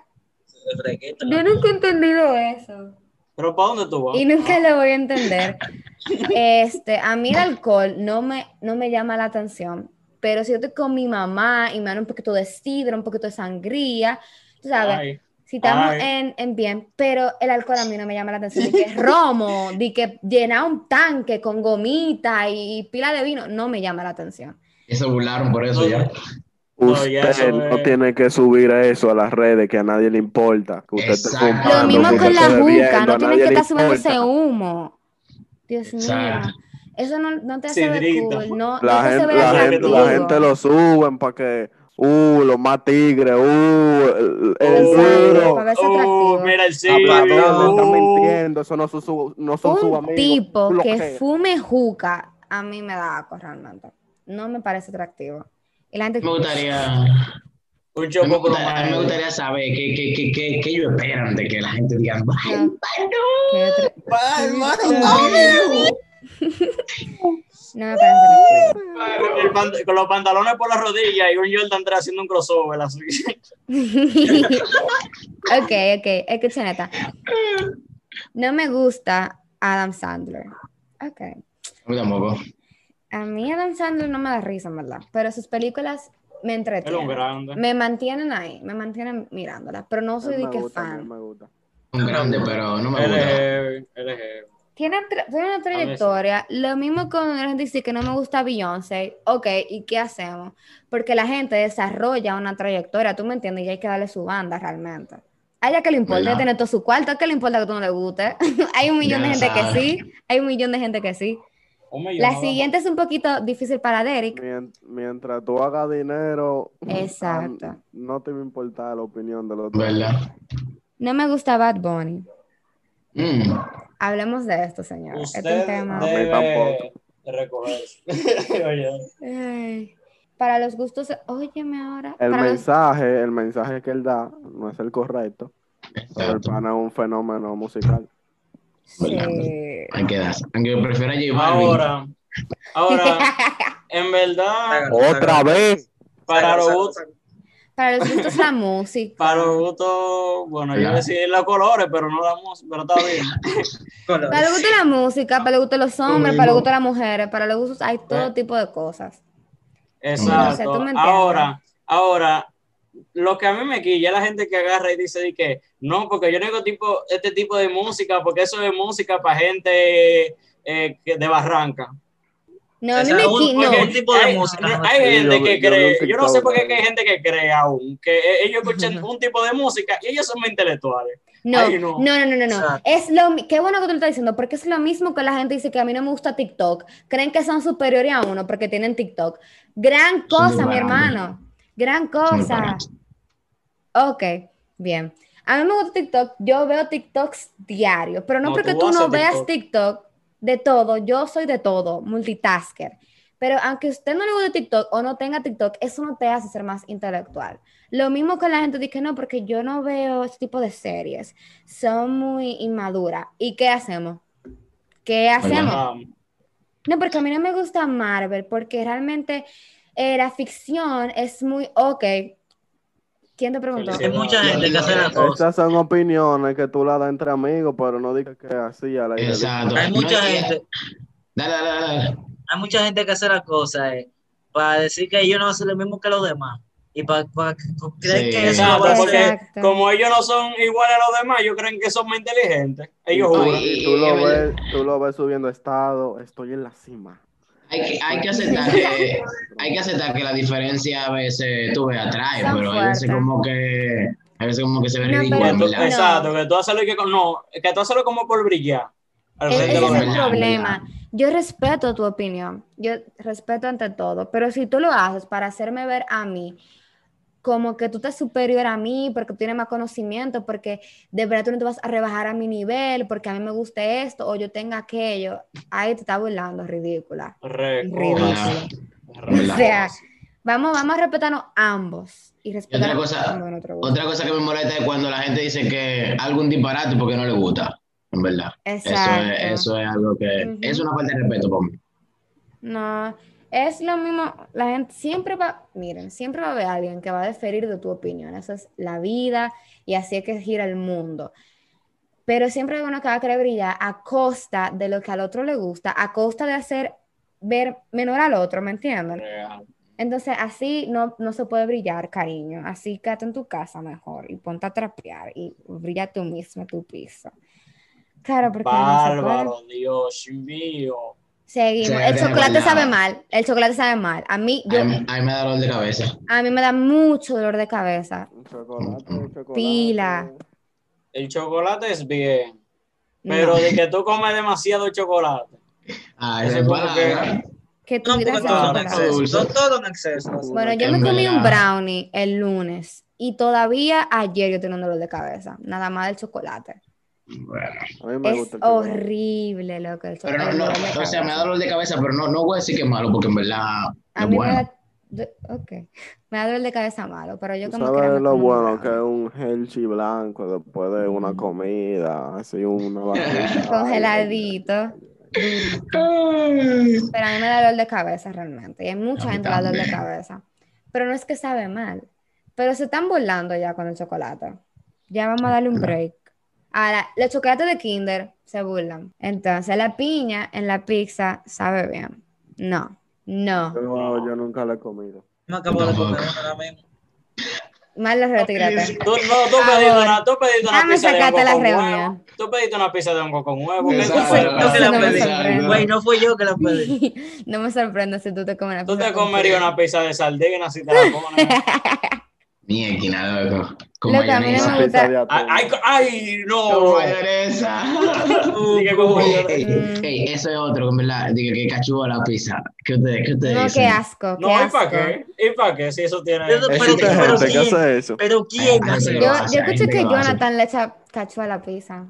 yo nunca he entendido eso. Pero ¿para dónde tú vas? y nunca lo voy a entender. Este, a mí el alcohol no me, no me llama la atención, pero si yo estoy con mi mamá y me dan un poquito de sidra, un poquito de sangría, tú sabes, Ay, si estamos en, en bien, pero el alcohol a mí no me llama la atención, de que romo, de que llenar un tanque con gomita y pila de vino, no me llama la atención. Y se burlaron por eso ya. No, ya Usted no es- tiene que subir eso a las redes, que a nadie le importa. Que usted esté Exacto. Lo mismo que con la juca, no tienen nadie que le estar subiendo ese importa. humo. Dios mío, eso no, no te hace ver cool, no, La gente, la, gente, atractivo. la gente lo suben para que, uh, los más tigres, uh, el, duro. Uh, atractivo. mira el Silvio. está Uh, mintiendo, eso no son su, no son sus un amigos. tipo tú lo que que- fume juca, a mí me da asco realmente. No me parece atractivo. Me gustaría, Un mí me choco gustaría, mí me gustaría saber qué, qué, qué, qué, qué ellos esperan de que la gente diga, ¡ay, No. ¿qué otro? No pan- con los pantalones por la rodilla y un Jordan 3 haciendo un crossover así. ok, ok, escuchen esta. No me gusta Adam Sandler. Ok. A mí tampoco. A mí Adam Sandler no me da risa, en verdad. Pero sus películas me entretienen. Me mantienen ahí, me mantienen mirándolas. Pero no soy de que a fan. me gusta. Un grande, pero no me gusta. Tiene, tra- tiene una trayectoria. Lo mismo cuando la gente dice que no me gusta Beyoncé. Ok, ¿y qué hacemos? Porque la gente desarrolla una trayectoria, tú me entiendes, y hay que darle su banda realmente. A ella que le importa ¿Verdad? tener todo su cuarto, que le importa que tú no le guste. hay un millón Ya de gente que sabes. sí, hay un millón de gente que sí. Millón, La ¿no? siguiente es un poquito difícil para Derek. Mien- Mientras tú hagas dinero, Exacto. no te va a importar la opinión de los otros. ¿Verdad? No me gusta Bad Bunny. Mm. Hablemos de esto, señor. Este es un tema. Debe recogerse. Para los gustos, óyeme ahora. El para los- mensaje, el mensaje que él da no es el correcto. Pero el pana es un fenómeno musical. Hay que. Aunque prefiera J Balvin. ahora, ahora, en verdad, ¡Otra vez! para los gustos, Para los gustos la música. para los gustos, bueno, yo decir los colores, pero no la música, pero está bien. Para los gustos la música, para los gustos los hombres, para los gustos las mujeres, para los gustos hay todo Eh. tipo de cosas. Exacto. ¿tú me entiendes? ahora, ahora, lo que a mí me quilla es la gente que agarra y dice que no, porque yo no digo tipo, este tipo de música, porque eso es música para gente eh, de Barranca. No, a mí me es un- qui- no. porque un tipo de hay, música, no hay gente Yo- que yo cree, yo no sé por qué hay gente que cree aún, que eh, ellos escuchan un tipo de música y ellos son muy intelectuales. No, Ay, no, no. no, no, no. Es lo qué bueno que tú lo estás diciendo, porque es lo mismo que la gente dice que a mí no me gusta TikTok. Creen que son superiores a uno porque tienen TikTok. Gran cosa, mi hermano. Gran cosa. Ok, bien. A mí me gusta TikTok, yo veo TikToks diario, pero no, No, porque tú tú no veas TikTok. De todo, yo soy de todo, multitasker. Pero aunque usted no le guste TikTok o no tenga TikTok, eso no te hace ser más intelectual. Lo mismo que la gente dice no, porque yo no veo este tipo de series, son muy inmaduras. ¿Y qué hacemos? ¿Qué hacemos? No, porque a mí no me gusta Marvel, porque realmente eh, la ficción es muy, ok. ¿Quién te preguntó? Hay mucha gente que hace la cosa. Estas son opiniones que tú la das entre amigos, pero no digas que es así a la idea. Exacto. Hay mucha gente, Dale, dale, dale, dale. hay mucha gente que hace la cosa eh, para decir que ellos no hacen lo mismo que los demás. Y para, creer Sí. que eso Exacto, va a porque ser. Exacto. como ellos no son iguales a los demás, ellos creen que son más inteligentes. Ellos Y tú- juran. y tú lo ves, tú lo ves subiendo estado, estoy en la cima. Hay que, hay que aceptar que hay que aceptar que la diferencia a veces tú ves atrae, Son pero hay veces como que a veces como que se ve No, ridículo. Exacto, que tú haces lo que no, que tú haces lo como por brillar. E- de Ese es el problema. Yo respeto tu opinión, yo respeto ante todo, pero si tú lo haces para hacerme ver a mí como que tú estás superior a mí, porque tú tienes más conocimiento, porque de verdad tú no te vas a rebajar a mi nivel, porque a mí me guste esto o yo tenga aquello, ahí te está burlando, ridícula. ¿Verdad? O sea, vamos, vamos a respetarnos ambos y respetar otra cosa, otra cosa que me molesta es cuando la gente dice que algún disparate porque no le gusta, en verdad. Eso es, eso es algo que Ujú. es una falta de respeto para mí. No, es lo mismo, la gente siempre va, miren, siempre va a haber alguien que va a diferir de tu opinión, eso es la vida y así es que gira el mundo. Pero siempre hay uno que va a querer brillar a costa de lo que al otro le gusta, a costa de hacer ver menor al otro, ¿me entienden? Real. Entonces así no, no se puede brillar, cariño, así quédate en tu casa mejor y ponte a trapear y brilla tú mismo tu piso. Claro, porque no se puede. Bárbaro, Dios mío. Seguimos. Sí, El chocolate sabe mal. El chocolate sabe mal. A mí, yo, A mí, a mí me da dolor de cabeza. a mí me da mucho dolor de cabeza. Un chocolate, un chocolate. Pila. El chocolate es bien, No. pero de que tú comes demasiado chocolate. Ah, Eso como palabra. Que tú No, el todo en exceso. Dulce. No todo en exceso. Bueno, yo me comí un brownie el lunes y todavía ayer yo tengo un dolor de cabeza. Nada más del chocolate. Bueno. A mí me Es gusta el chocolate. horrible lo que el Pero chocolate. no, no, o sea, me da dolor de cabeza, pero no, no voy a decir que es malo, porque en verdad A es mí bueno. me da ok. Me da dolor de cabeza malo, pero yo como que sabes lo bueno que es un Hershey blanco después de una comida, así una barrita. Congeladito. Pero a mí me da dolor de cabeza realmente. Y hay mucha gente que da dolor de cabeza. Pero no es que sabe mal. Pero se están burlando ya con el chocolate. Ya vamos a darle un break. Ahora, los chocolates de Kinder se burlan. Entonces, la piña en la pizza sabe bien. No, no. Yo, yo nunca la he comido. Me acabo de comer una ahora mismo. Mal los retírate. Tú, no, tú Ah, pediste una, tú pediste una pizza de hongo la con huevo. Tú pediste una pizza de hongo con huevo. ¿Qué tú Exacto. Fue esperas? yo que la no me pedí. sorprende. Güey, no fui yo que la pedí. no me sorprende si tú te comes la Tú pizza te con comerías una pizza de sardinas si te la pones. Ni esquina, loco. Con mayonesa. me gusta. Ay, ay, ay, no. Con mayonesa. Dije con Ey, mayonesa. ey, ey, eso es otro, en verdad. Digo que cachúa la pizza. ¿Qué ustedes, qué ustedes No, dicen? qué asco. Qué No, ¿y asco. para qué? ¿Y para qué? Si eso tiene. Eso- Pero- pero gente que ¿quién? hace eso. Pero ¿quién Ay, pero- Yo, lo hace, yo hay escuché que. Jonathan le echa cacho a la pizza.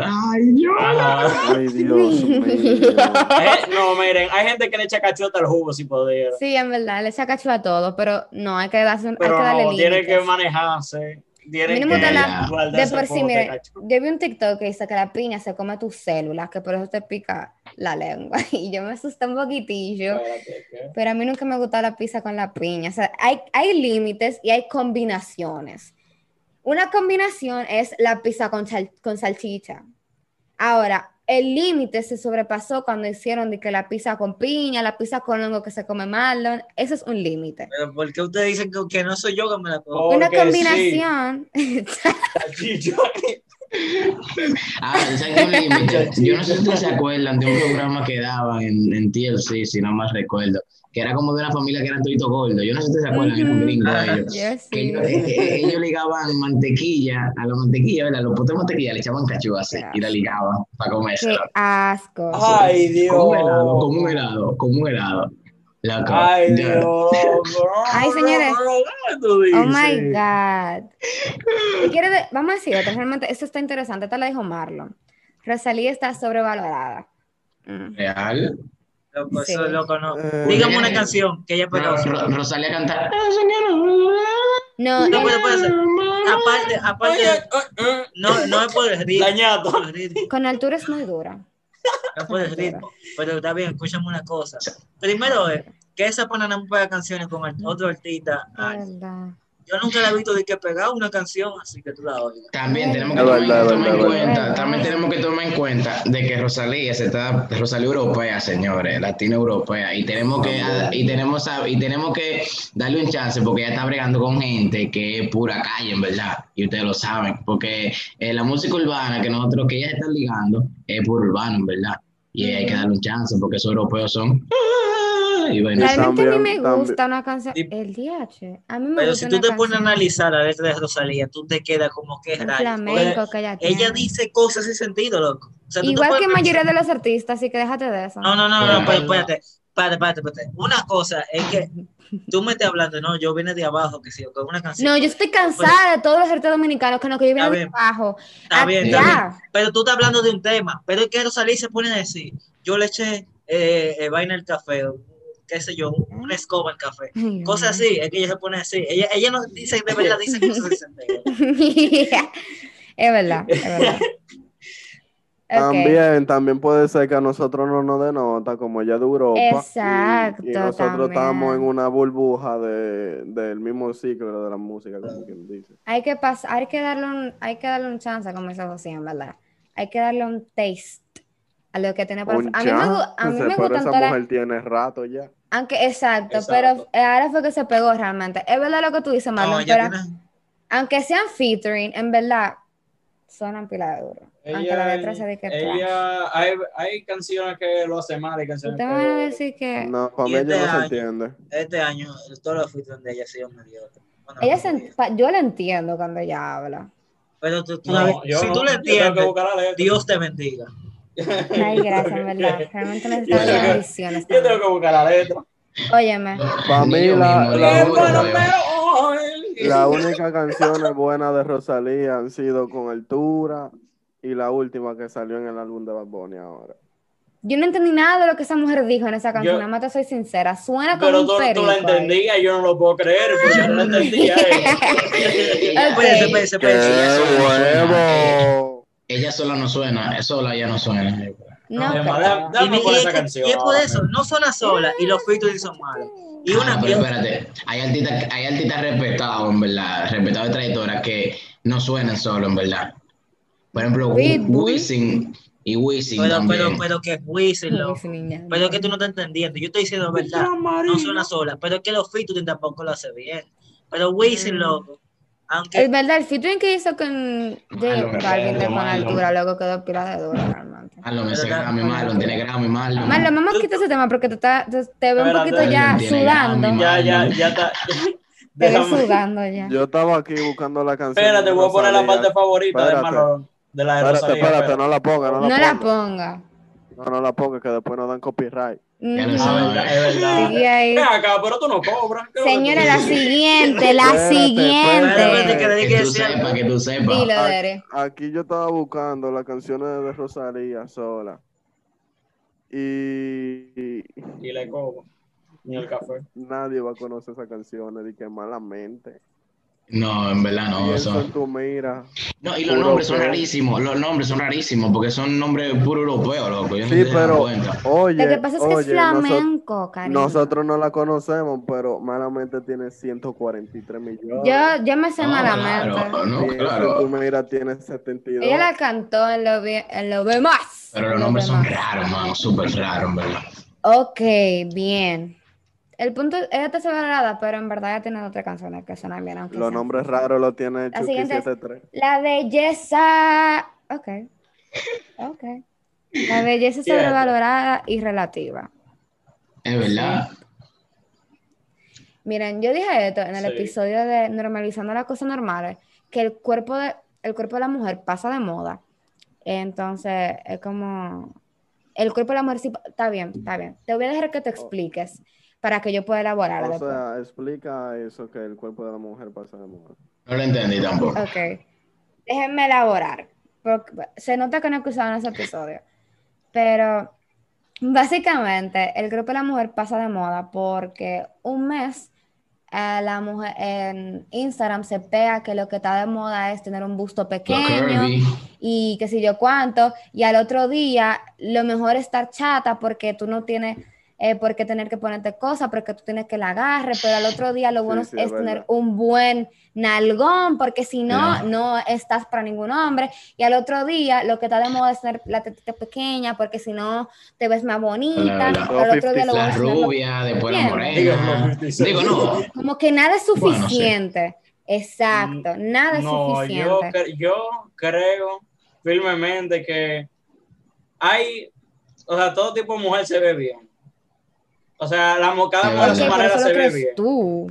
Ay, yo. Ajá. Ay, Dios. Eh, no, miren, hay gente que le echa cachota al jugo si pudiera. Sí, en verdad, le echa cacho a todo, pero no, hay que, darse, hay Pero que darle no, tiene que manejarse. Tiene A mí no que la- guardarse De por sí, de mire, yo vi un TikTok que dice que la piña se come tus células, que por eso te pica la lengua. Y yo me asusté un poquitillo. Pero a mí nunca me gusta la pizza con la piña. O sea, hay, hay límites y hay combinaciones. Una combinación es la pizza con, salchicha. Ahora, el límite se sobrepasó cuando hicieron de que la pizza con piña, la pizza con hongo que se come mal. Eso es un límite. Pero ¿por qué ustedes dicen que, que no soy yo que me la como? Porque Una sí. combinación. Salchicha. Ah, ¿saben qué límite? Yo no sé si ustedes se acuerdan de un programa que daban en, en TLC, si no más recuerdo, que era como de una familia que eran todito gordos. Yo no sé si ustedes se acuerdan, eran gringos ellos. Yo sí. ellos, eh, ellos ligaban mantequilla, a la mantequilla, ¿verdad? Los potes de mantequilla le echaban cachú así y la ligaban para Qué comérselo. asco. Ay, Dios. Como un helado, como un helado, como un helado. Loco, Ay, Dios. Ay, señores. ¿Qué tú Oh my God. De- Vamos a decir otra. Realmente, esto está interesante. Esta la dijo Marlon. Rosalía está sobrevalorada. Mm. Real. Loco, Sí. eso loco no. Eh, Dígame eh, una canción que ella. Ro- Ro- Rosalía canta. No, No eh, puede, puede ser. Aparte, aparte, ay, ay, ay. no, no es por el ritmo. Ritmo, con altura es muy dura. No es por el ritmo. Pero está bien, escúchame una cosa. Primero es que esa pana no pega canciones con el- otro artista. Yo nunca la he visto de que pegar una canción así que tú la oigas. También tenemos que tomar, verdad, es tomar en cuenta, también tenemos que tomar en cuenta de que Rosalía se está, Rosalía europea, señores, latina europea, y tenemos que, y tenemos, a- y tenemos que darle un chance porque ella está bregando con gente que es pura calle, en verdad, y ustedes lo saben, porque eh, la música urbana que nosotros, que ella está ligando, es puro urbano, en verdad, y hay que darle un chance porque esos europeos son, y bueno, Realmente a mí me también- gusta una canción. El DH. A mí me Pero gusta si tú una te pones a analizar la letra de Rosalía, tú te quedas como que flamenco que ella tiene. Ella dice cosas sin sentido, loco. O sea, Igual que pensar- mayoría de los artistas, así que déjate de eso. No, no, no, no, pero espérate, espérate, espérate, espérate. Una cosa es que tú me estás hablando, no, yo vine de abajo, que sí, con una canción. No, yo estoy cansada de todos los artistas dominicanos que no que yo vienen de bien. abajo. Está bien, está bien. Pero tú estás hablando de un tema. Pero es que Rosalía se pone a decir, yo le eché eh, eh, vaina al café, qué sé yo, un- una escoba al café. Ay, Cosas así, es que ella se pone a decir. Ella, ella no dice, de verdad, dice cosas sin sentido. es verdad, es verdad. También, también puede ser que a nosotros no nos denota, como ella de Europa. y- Exacto, Y, nosotros también. estamos en una burbuja de, del mismo ciclo de la música, como quien dice. Hay que pasar, hay que darle un, hay que darle un chance, como dice José, en verdad. Hay que darle un taste a lo que tiene para Un a mí me, a mí me pero gustan esa mujer tiene rato ya. aunque exacto, Exacto. pero ahora fue que se pegó realmente. Es verdad lo que tú dices, No, Marlon, ella pero tiene- aunque sean featuring, en verdad suenan pila de duro. aunque la letra se que trash. ella hay, hay canciones que lo hacen mal y canciones Ustedes me van a que... decir que No, para mí este no se entiende. Este año, todos los featuring de ella ha sido mediocre. Bueno, ella no se, pa- yo la entiendo cuando ella habla. Pero tú, tú No, la- si no, tú le que entiendes, la. Dios te bendiga. Ay, gracias, en verdad. Realmente necesitamos bendiciones. Yo tengo que buscar la letra. Óyeme, Para mí, la, la yo única- mismo. Las únicas canciones buenas de Rosalía han sido con Altura y la última que salió en el álbum de Bad Bunny ahora. Yo no entendí nada de lo que esa mujer dijo en esa canción, nada más te soy sincera. Suena como Pero un tú, tú perico la ahí. entendías, yo no lo puedo creer, porque yo no la entendía. eh. Ok. Espérense, espérense, ¡Qué huevo! Ella sola no suena, sola ya no suena. No, Dame y, por y- esa y- canción. y es por eso, no suena sola y los featuring son malos. Y Ah, una pero espérate, hay artistas, hay artistas respetados, en verdad, respetados de trayectoria que no suenan solo, en verdad. Por ejemplo. Wisin y Wisin pero, también. pero, pero que Wisin. Pero que tú no estás entendiendo. Yo estoy diciendo verdad. No suena sola. Pero es que los featuring tampoco lo hace bien. Pero Wisin, Mm. loco. Aunque Es verdad, el featuring que hizo con J Malo, Balvin de malo, con malo. altura, luego quedó pila de duro realmente. Ese Pero Grammy, Marlon, tiene Grammy, Marlon. Marlon, vamos a quitar ese tema porque te, te, te veo un poquito ya sudando. Ya, ya, ya está. Te Déjame. sudando ya. Yo estaba aquí buscando la canción. Espérate, voy a poner la parte favorita de. Marlon. De la de Espérate, Rosalía. espérate, no la ponga, no la No la ponga. ponga. No, no la ponga, que después nos dan copyright. Ya. Ah, sabe. verdad, es verdad. Ven acá, pero tú no cobras. ¿Qué es lo que Señora, la siguiente, la Espérate, Espérate, siguiente. que le Que tú que tú sepas. Dilo, Dere. Aquí yo estaba buscando las canciones de Rosalía sola. Y, y Y le cobro. Ni el café. nadie va a conocer esas canciones, de que malamente. No, en verdad no. Son- en tu mira. No, y los nombres son rarísimos. Los nombres son rarísimos porque son nombres puro europeos, loco. Yo no Sí, pero, oye, Lo que pasa es que es oye, nosotros- flamenco, cariño. Nosotros no la conocemos, pero malamente tiene 143 millones. Yo, yo me sé No, malamente. claro, no, claro. tu mira tiene 72. Ella la cantó en lo, en lo demás. Pero los lo nombres son raros, mano. Súper raros, en verdad. Ok, bien. El punto, ella está sobrevalorada, pero en verdad ella tiene otras canciones que suenan bien. Aunque Los sean nombres raros los tiene La Chucky siguiente es- 73. La belleza. Ok. Ok. La belleza sobrevalorada y relativa. Es verdad. Miren, yo dije esto en el Sí. episodio de Normalizando las cosas normales, que el cuerpo de, el cuerpo de la mujer pasa de moda. Entonces, es como. El cuerpo de la mujer sí. Está bien, está bien. Te voy a dejar que te expliques para que yo pueda elaborar O después. sea, explica eso que el cuerpo de la mujer pasa de moda. No lo entendí tampoco. Ok. Déjenme elaborar. Porque se nota que no he escuchado en ese episodio. Pero básicamente el grupo de la mujer pasa de moda porque un mes eh, la mujer en Instagram se pega que lo que está de moda es tener un busto pequeño y qué sé yo cuánto, y al otro día lo mejor es estar chata porque tú no tienes eh, por qué tener que ponerte cosas, porque tú tienes que la agarre, pero al otro día lo bueno sí, es es tener verdad. un buen nalgón, porque si no, no estás para ningún hombre, y al otro día lo que está de moda es tener la tetita pequeña, porque si no te ves más bonita, La- al otro día lo bueno La es rubia, después la morena. Digo, no. como que nada es Bueno, sí. suficiente. Exacto, nada es Mm, No, yo, suficiente. cre- yo creo firmemente que hay, o sea, todo tipo de mujer se ve bien. O sea, la, mo- cada Es mujer a Ok, su manera eso lo se ve crees bien. tú.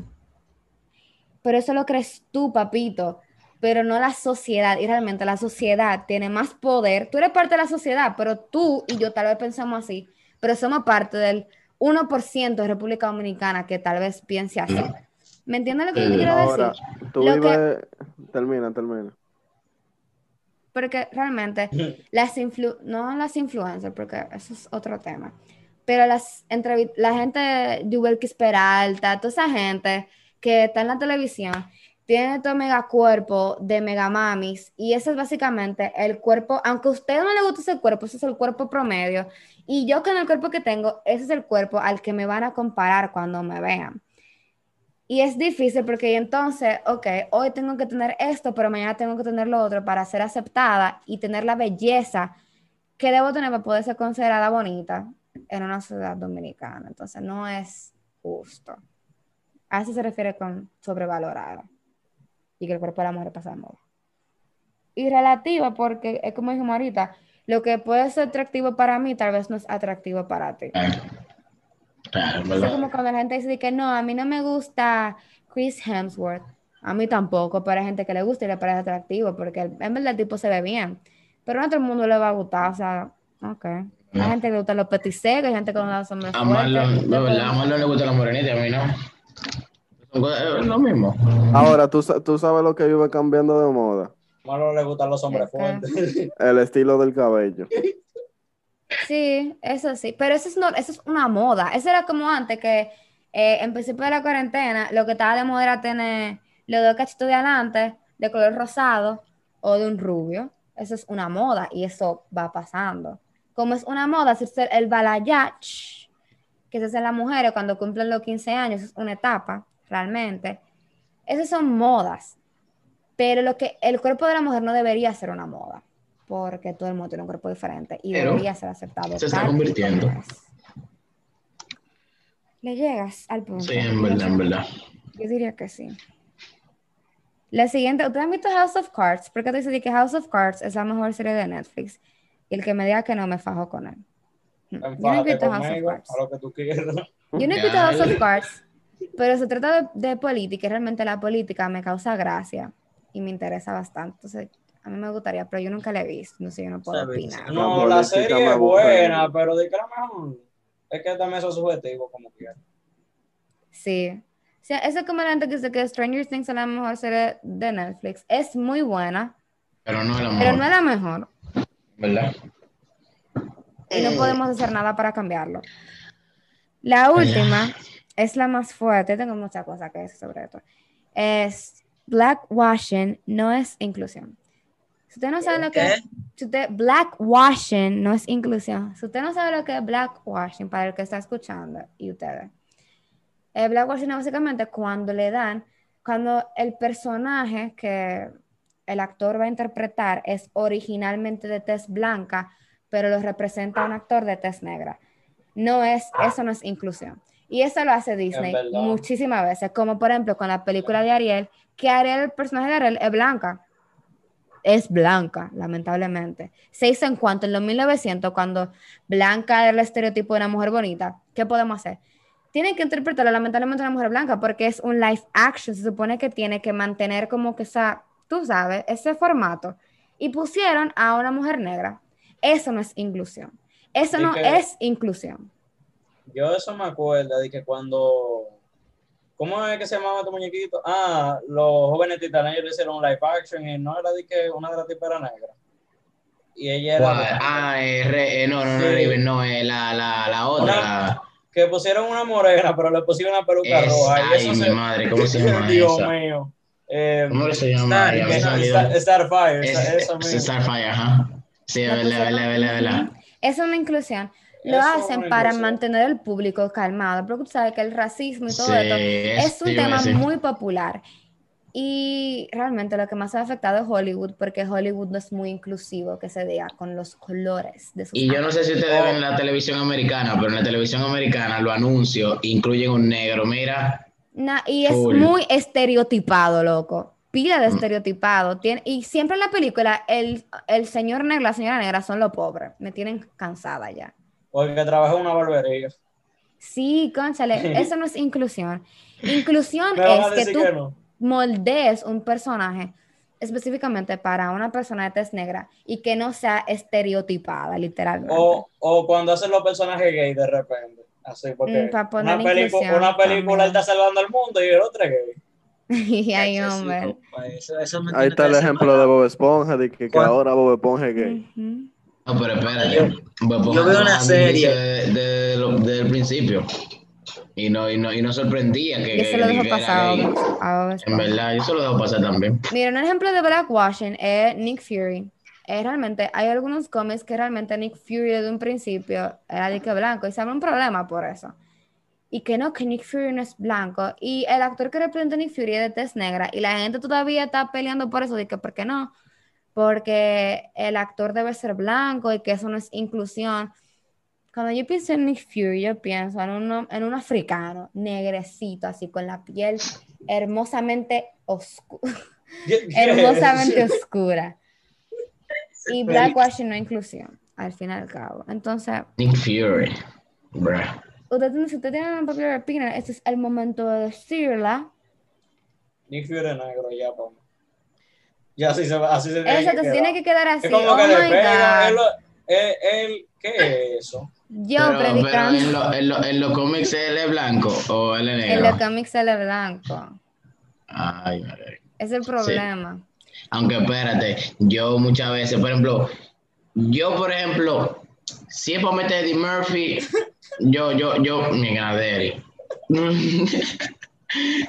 Pero eso lo crees tú, papito. Pero no la sociedad. Y realmente la sociedad tiene más poder. Tú eres parte de la sociedad, pero tú y yo tal vez pensamos así. Pero somos parte del 1% de República Dominicana que tal vez piense así. ¿Me entiendes lo que yo quiero Ahora, decir? tú Lo que-. Termina, termina. Porque realmente las influ no las influencers, porque eso es otro tema, pero las la gente de Yubelkis Peralta, toda esa gente que está en la televisión, tiene todo mega cuerpo de mega mamis y ese es básicamente el cuerpo, aunque a usted no le guste ese cuerpo, ese es el cuerpo promedio y yo con el cuerpo que tengo, ese es el cuerpo al que me van a comparar cuando me vean. Y es difícil porque entonces, ok, hoy tengo que tener esto, pero mañana tengo que tener lo otro para ser aceptada y tener la belleza que debo tener para poder ser considerada bonita en una sociedad dominicana. Entonces no es justo. A eso se refiere con sobrevalorada y que el cuerpo de la mujer pasa de moda. Y relativa porque es como dijimos ahorita, lo que puede ser atractivo para mí tal vez no es atractivo para ti. En Es como cuando la gente dice que no, a mí no me gusta Chris Hemsworth. A mí tampoco, pero hay gente que le gusta y le parece atractivo porque en verdad el tipo se ve bien. Pero no a todo el mundo le va a gustar, o sea, ok. Hay No. gente que le gusta los petisecos, hay gente que no gusta hombres A Marlon, de verdad, a Marlon le gusta la morenita a mí no. Son Es lo mismo. Ahora, ¿tú, sa- tú sabes lo que vive cambiando de moda. Malo le gustan los hombres fuertes. El estilo del cabello. Sí, eso sí, pero eso es, no, eso es una moda. Eso era como antes que eh, en principio de la cuarentena, lo que estaba de moda era tener los dos cachitos de adelante de color rosado o de un rubio. Eso es una moda y eso va pasando. Como es una moda, hacerse el balayage, que se hace las mujeres cuando cumplen los 15 años, es una etapa, realmente. Esas son modas. Pero lo que el cuerpo de la mujer no debería ser una moda, porque todo el mundo tiene un cuerpo diferente y Pero debería ser aceptado. se está convirtiendo. Le llegas al punto. Sí, en verdad, en verdad. Yo diría que sí. La siguiente, ¿ustedes han visto House of Cards? ¿Por qué te dice que House of Cards es la mejor serie de Netflix? Y el que me diga que no, me fajo con él. Yo no visto House of Cards. a lo que tú quieras. Yo no visto House of Cards, pero se trata de, de política y realmente la política me causa gracia y me interesa bastante. Entonces, a mí me gustaría, pero yo nunca la he visto, no sé, yo no puedo opinar. No, la serie es buena, pero de que la mejor. Es que también eso es subjetivo, como quiera. Sí. O sea, eso es como la gente que dice que Stranger Things es la mejor serie de Netflix. Es muy buena, Pero no es la pero mejor, no es la mejor. ¿Verdad? y no podemos hacer nada para cambiarlo. La última es la más fuerte, tengo muchas cosas que decir sobre esto. Es blackwashing no es inclusión. Si usted no sabe lo que ¿Qué? si usted blackwashing no es inclusión. Si usted no sabe lo que es blackwashing para el que está escuchando y ustedes. El blackwashing es básicamente cuando le dan cuando el personaje que el actor va a interpretar es originalmente de tez blanca, pero lo representa un actor de tez negra. No es, eso no es inclusión. Y eso lo hace Disney muchísimas veces, como por ejemplo con la película de Ariel, que Ariel, el personaje de Ariel, es blanca. Es blanca, lamentablemente. Se hizo en cuanto en los 1900, cuando blanca era el estereotipo de una mujer bonita. ¿Qué podemos hacer? Tienen que interpretarlo lamentablemente una mujer blanca porque es un live action. Se supone que tiene que mantener como que esa, tú sabes, ese formato. Y pusieron a una mujer negra. Eso no es inclusión. Eso ¿Y no es inclusión. Yo eso me acuerdo de que cuando. ¿Cómo es que se llamaba este muñequito? Ah, los jóvenes titanes le hicieron un live action y no era de que una de las tipas era negra. Y ella era. Ah, eh, re- eh, no, no, no, Sí. Riven, no, eh, la, la, la otra. Una- Que pusieron una morena, pero le pusieron una peluca Es- roja. Y ay, eso mi se- madre, ¿cómo se llama Dios esa? mío. Eh, ¿Cómo que se llama? Star- que- Star- Starfire, Es- esa es. Starfire, ajá. Sí, es verdad, verdad, verdad, verdad. Es una inclusión. Lo Eso es hacen para inclusión. mantener el público calmado, porque tú sabes que el racismo y todo Sí, esto eso es un tema muy popular. Y realmente lo que más ha afectado es Hollywood, porque Hollywood no es muy inclusivo, que se diga, con los colores de sus Y yo no sé si ustedes ven la televisión americana, pero en la televisión americana los anuncios incluyen un negro. Mira, Na- y es muy estereotipado, loco. Pila de Mm. estereotipado. Tiene, y siempre en la película, el, el señor negro, la señora negra son los pobres. Me tienen cansada ya. Porque trabajó en una barbería. Sí, conchale, eso no es inclusión. Inclusión es que tú que no. moldees un personaje específicamente para una persona de tez negra y que no sea estereotipada, literalmente. O, o cuando hacen los personajes gay de repente. Así, porque Mm, para poner una, inclusión una película está salvando al mundo y el otro es gay. y ay, Eso sí, hombre. compa, eso- eso me Ahí está que el ejemplo de Bob Esponja, de que, que ahora Bob Esponja es gay. No, pero espérate. Yo- yo veo una serie. inicio de- de desde el principio. Y no, y no, y no sorprendía que, Yo que- se lo que dejo pasar En verdad, yo se lo dejo pasar también. Mira, un ejemplo de blackwashing es Nick Fury. Realmente, hay algunos cómics que realmente Nick Fury desde un principio era de que blanco y se abre un problema por eso. Y que no, que Nick Fury no es blanco. Y el actor que representa a Nick Fury es de tez negra. Y la gente todavía está peleando por eso, de que ¿por qué no? Porque el actor debe ser blanco y que eso no es inclusión. Cuando yo pienso en Nick Fury, yo pienso en, uno, en un africano, negrecito, así con la piel hermosamente oscura hermosamente oscura. Y blackwashing no inclusión, al fin y al cabo. Entonces, Nick Fury. Bruh. usted, tiene- si usted tiene una popular opinion, este es el momento de decirla. Nick Fury es negro ya, pa. Ya así se va, así se tiene Eso que se tiene que quedar así. Es como oh que le my pega, él, él, él- ¿qué es eso? Yo pero, pero predicando. en, lo- en lo- en los cómics él es blanco o él es En negro. los cómics él es blanco. Ay, madre. Es el problema. Aunque espérate, yo muchas veces, por ejemplo, yo por ejemplo, si es para meter Eddie Murphy, yo, yo, yo, mi ganaderi.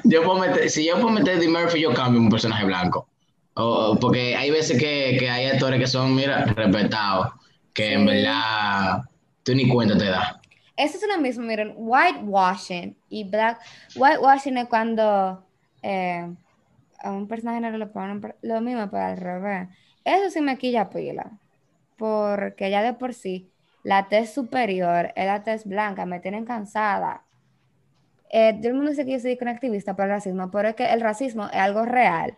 yo puedo meter, si yo puedo meter Eddie Murphy, yo cambio un personaje blanco. O- porque hay veces que, que hay actores que son, mira, respetados, que en verdad tú ni cuenta te das. Eso es lo mismo, miren, whitewashing y black. Whitewashing es cuando eh, a un personaje negro le ponen lo mismo, pero al revés. Eso sí me quilla pila, porque ya de por sí la tez superior es la tez blanca, me tienen cansada. Eh, todo el mundo dice que yo soy un activista por el racismo, pero es que el racismo es algo real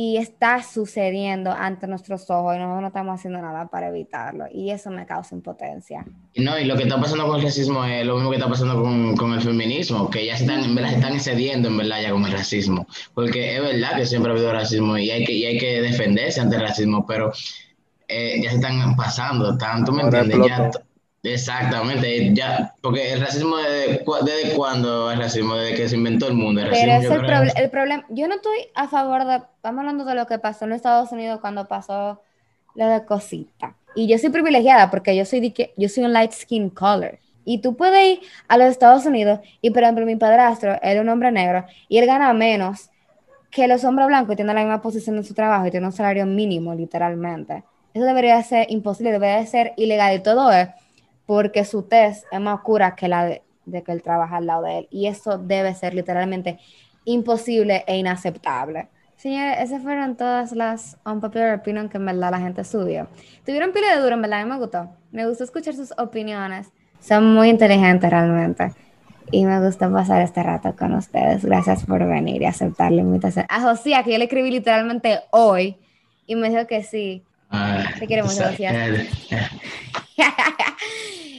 y está sucediendo ante nuestros ojos y nosotros no estamos haciendo nada para evitarlo y eso me causa impotencia. No, y lo que está pasando con el racismo es lo mismo que está pasando con, con el feminismo, que ya se están, en verdad, se están excediendo en verdad ya con el racismo, porque es verdad que siempre ha habido racismo y hay que, y hay que defenderse ante el racismo, pero eh, ya se están pasando tanto, ¿me entiendes? Ya. Exactamente, ya, porque el racismo, desde, ¿desde cuándo el racismo? Desde que se inventó el mundo. El Pero racismo, es yo el, proble- el problema. Yo no estoy a favor de. Estamos hablando de lo que pasó en Estados Unidos cuando pasó lo de cosita. Y yo soy privilegiada porque yo soy, de yo soy un light skin color. Y tú puedes ir a los Estados Unidos y, por ejemplo, mi padrastro, es un hombre negro y él gana menos que los hombres blancos y tiene la misma posición en su trabajo y tiene un salario mínimo, literalmente. Eso debería ser imposible, debería ser ilegal y todo es porque su test es más oscura que la de, de que él trabaja al lado de él. Y eso debe ser literalmente imposible e inaceptable. Señores, esas fueron todas las unpopular opinion que en verdad la gente subió. Tuvieron pila de duro, en verdad, a mí me gustó. Me gustó escuchar sus opiniones. Son muy inteligentes realmente. Y me gusta pasar este rato con ustedes. Gracias por venir y aceptar la invitación. A Josía, que yo le escribí literalmente hoy, y me dijo que sí. Te esa- Lucía. eh, eh,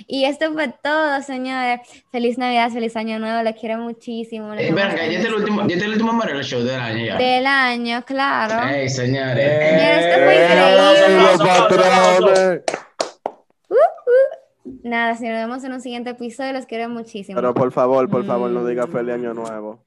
y esto fue todo, señores. Feliz Navidad, feliz Año Nuevo. Les quiero muchísimo. les eh, Venga, ya este es el último, ya es el último Mario Show del año ya. Del año, claro. Ey, señores. Señores, esto fue ¡Eh, increíble. los patrones! Nada, si nos vemos en un siguiente episodio, los quiero muchísimo. Pero por favor, por favor, no Mm. diga feliz año nuevo.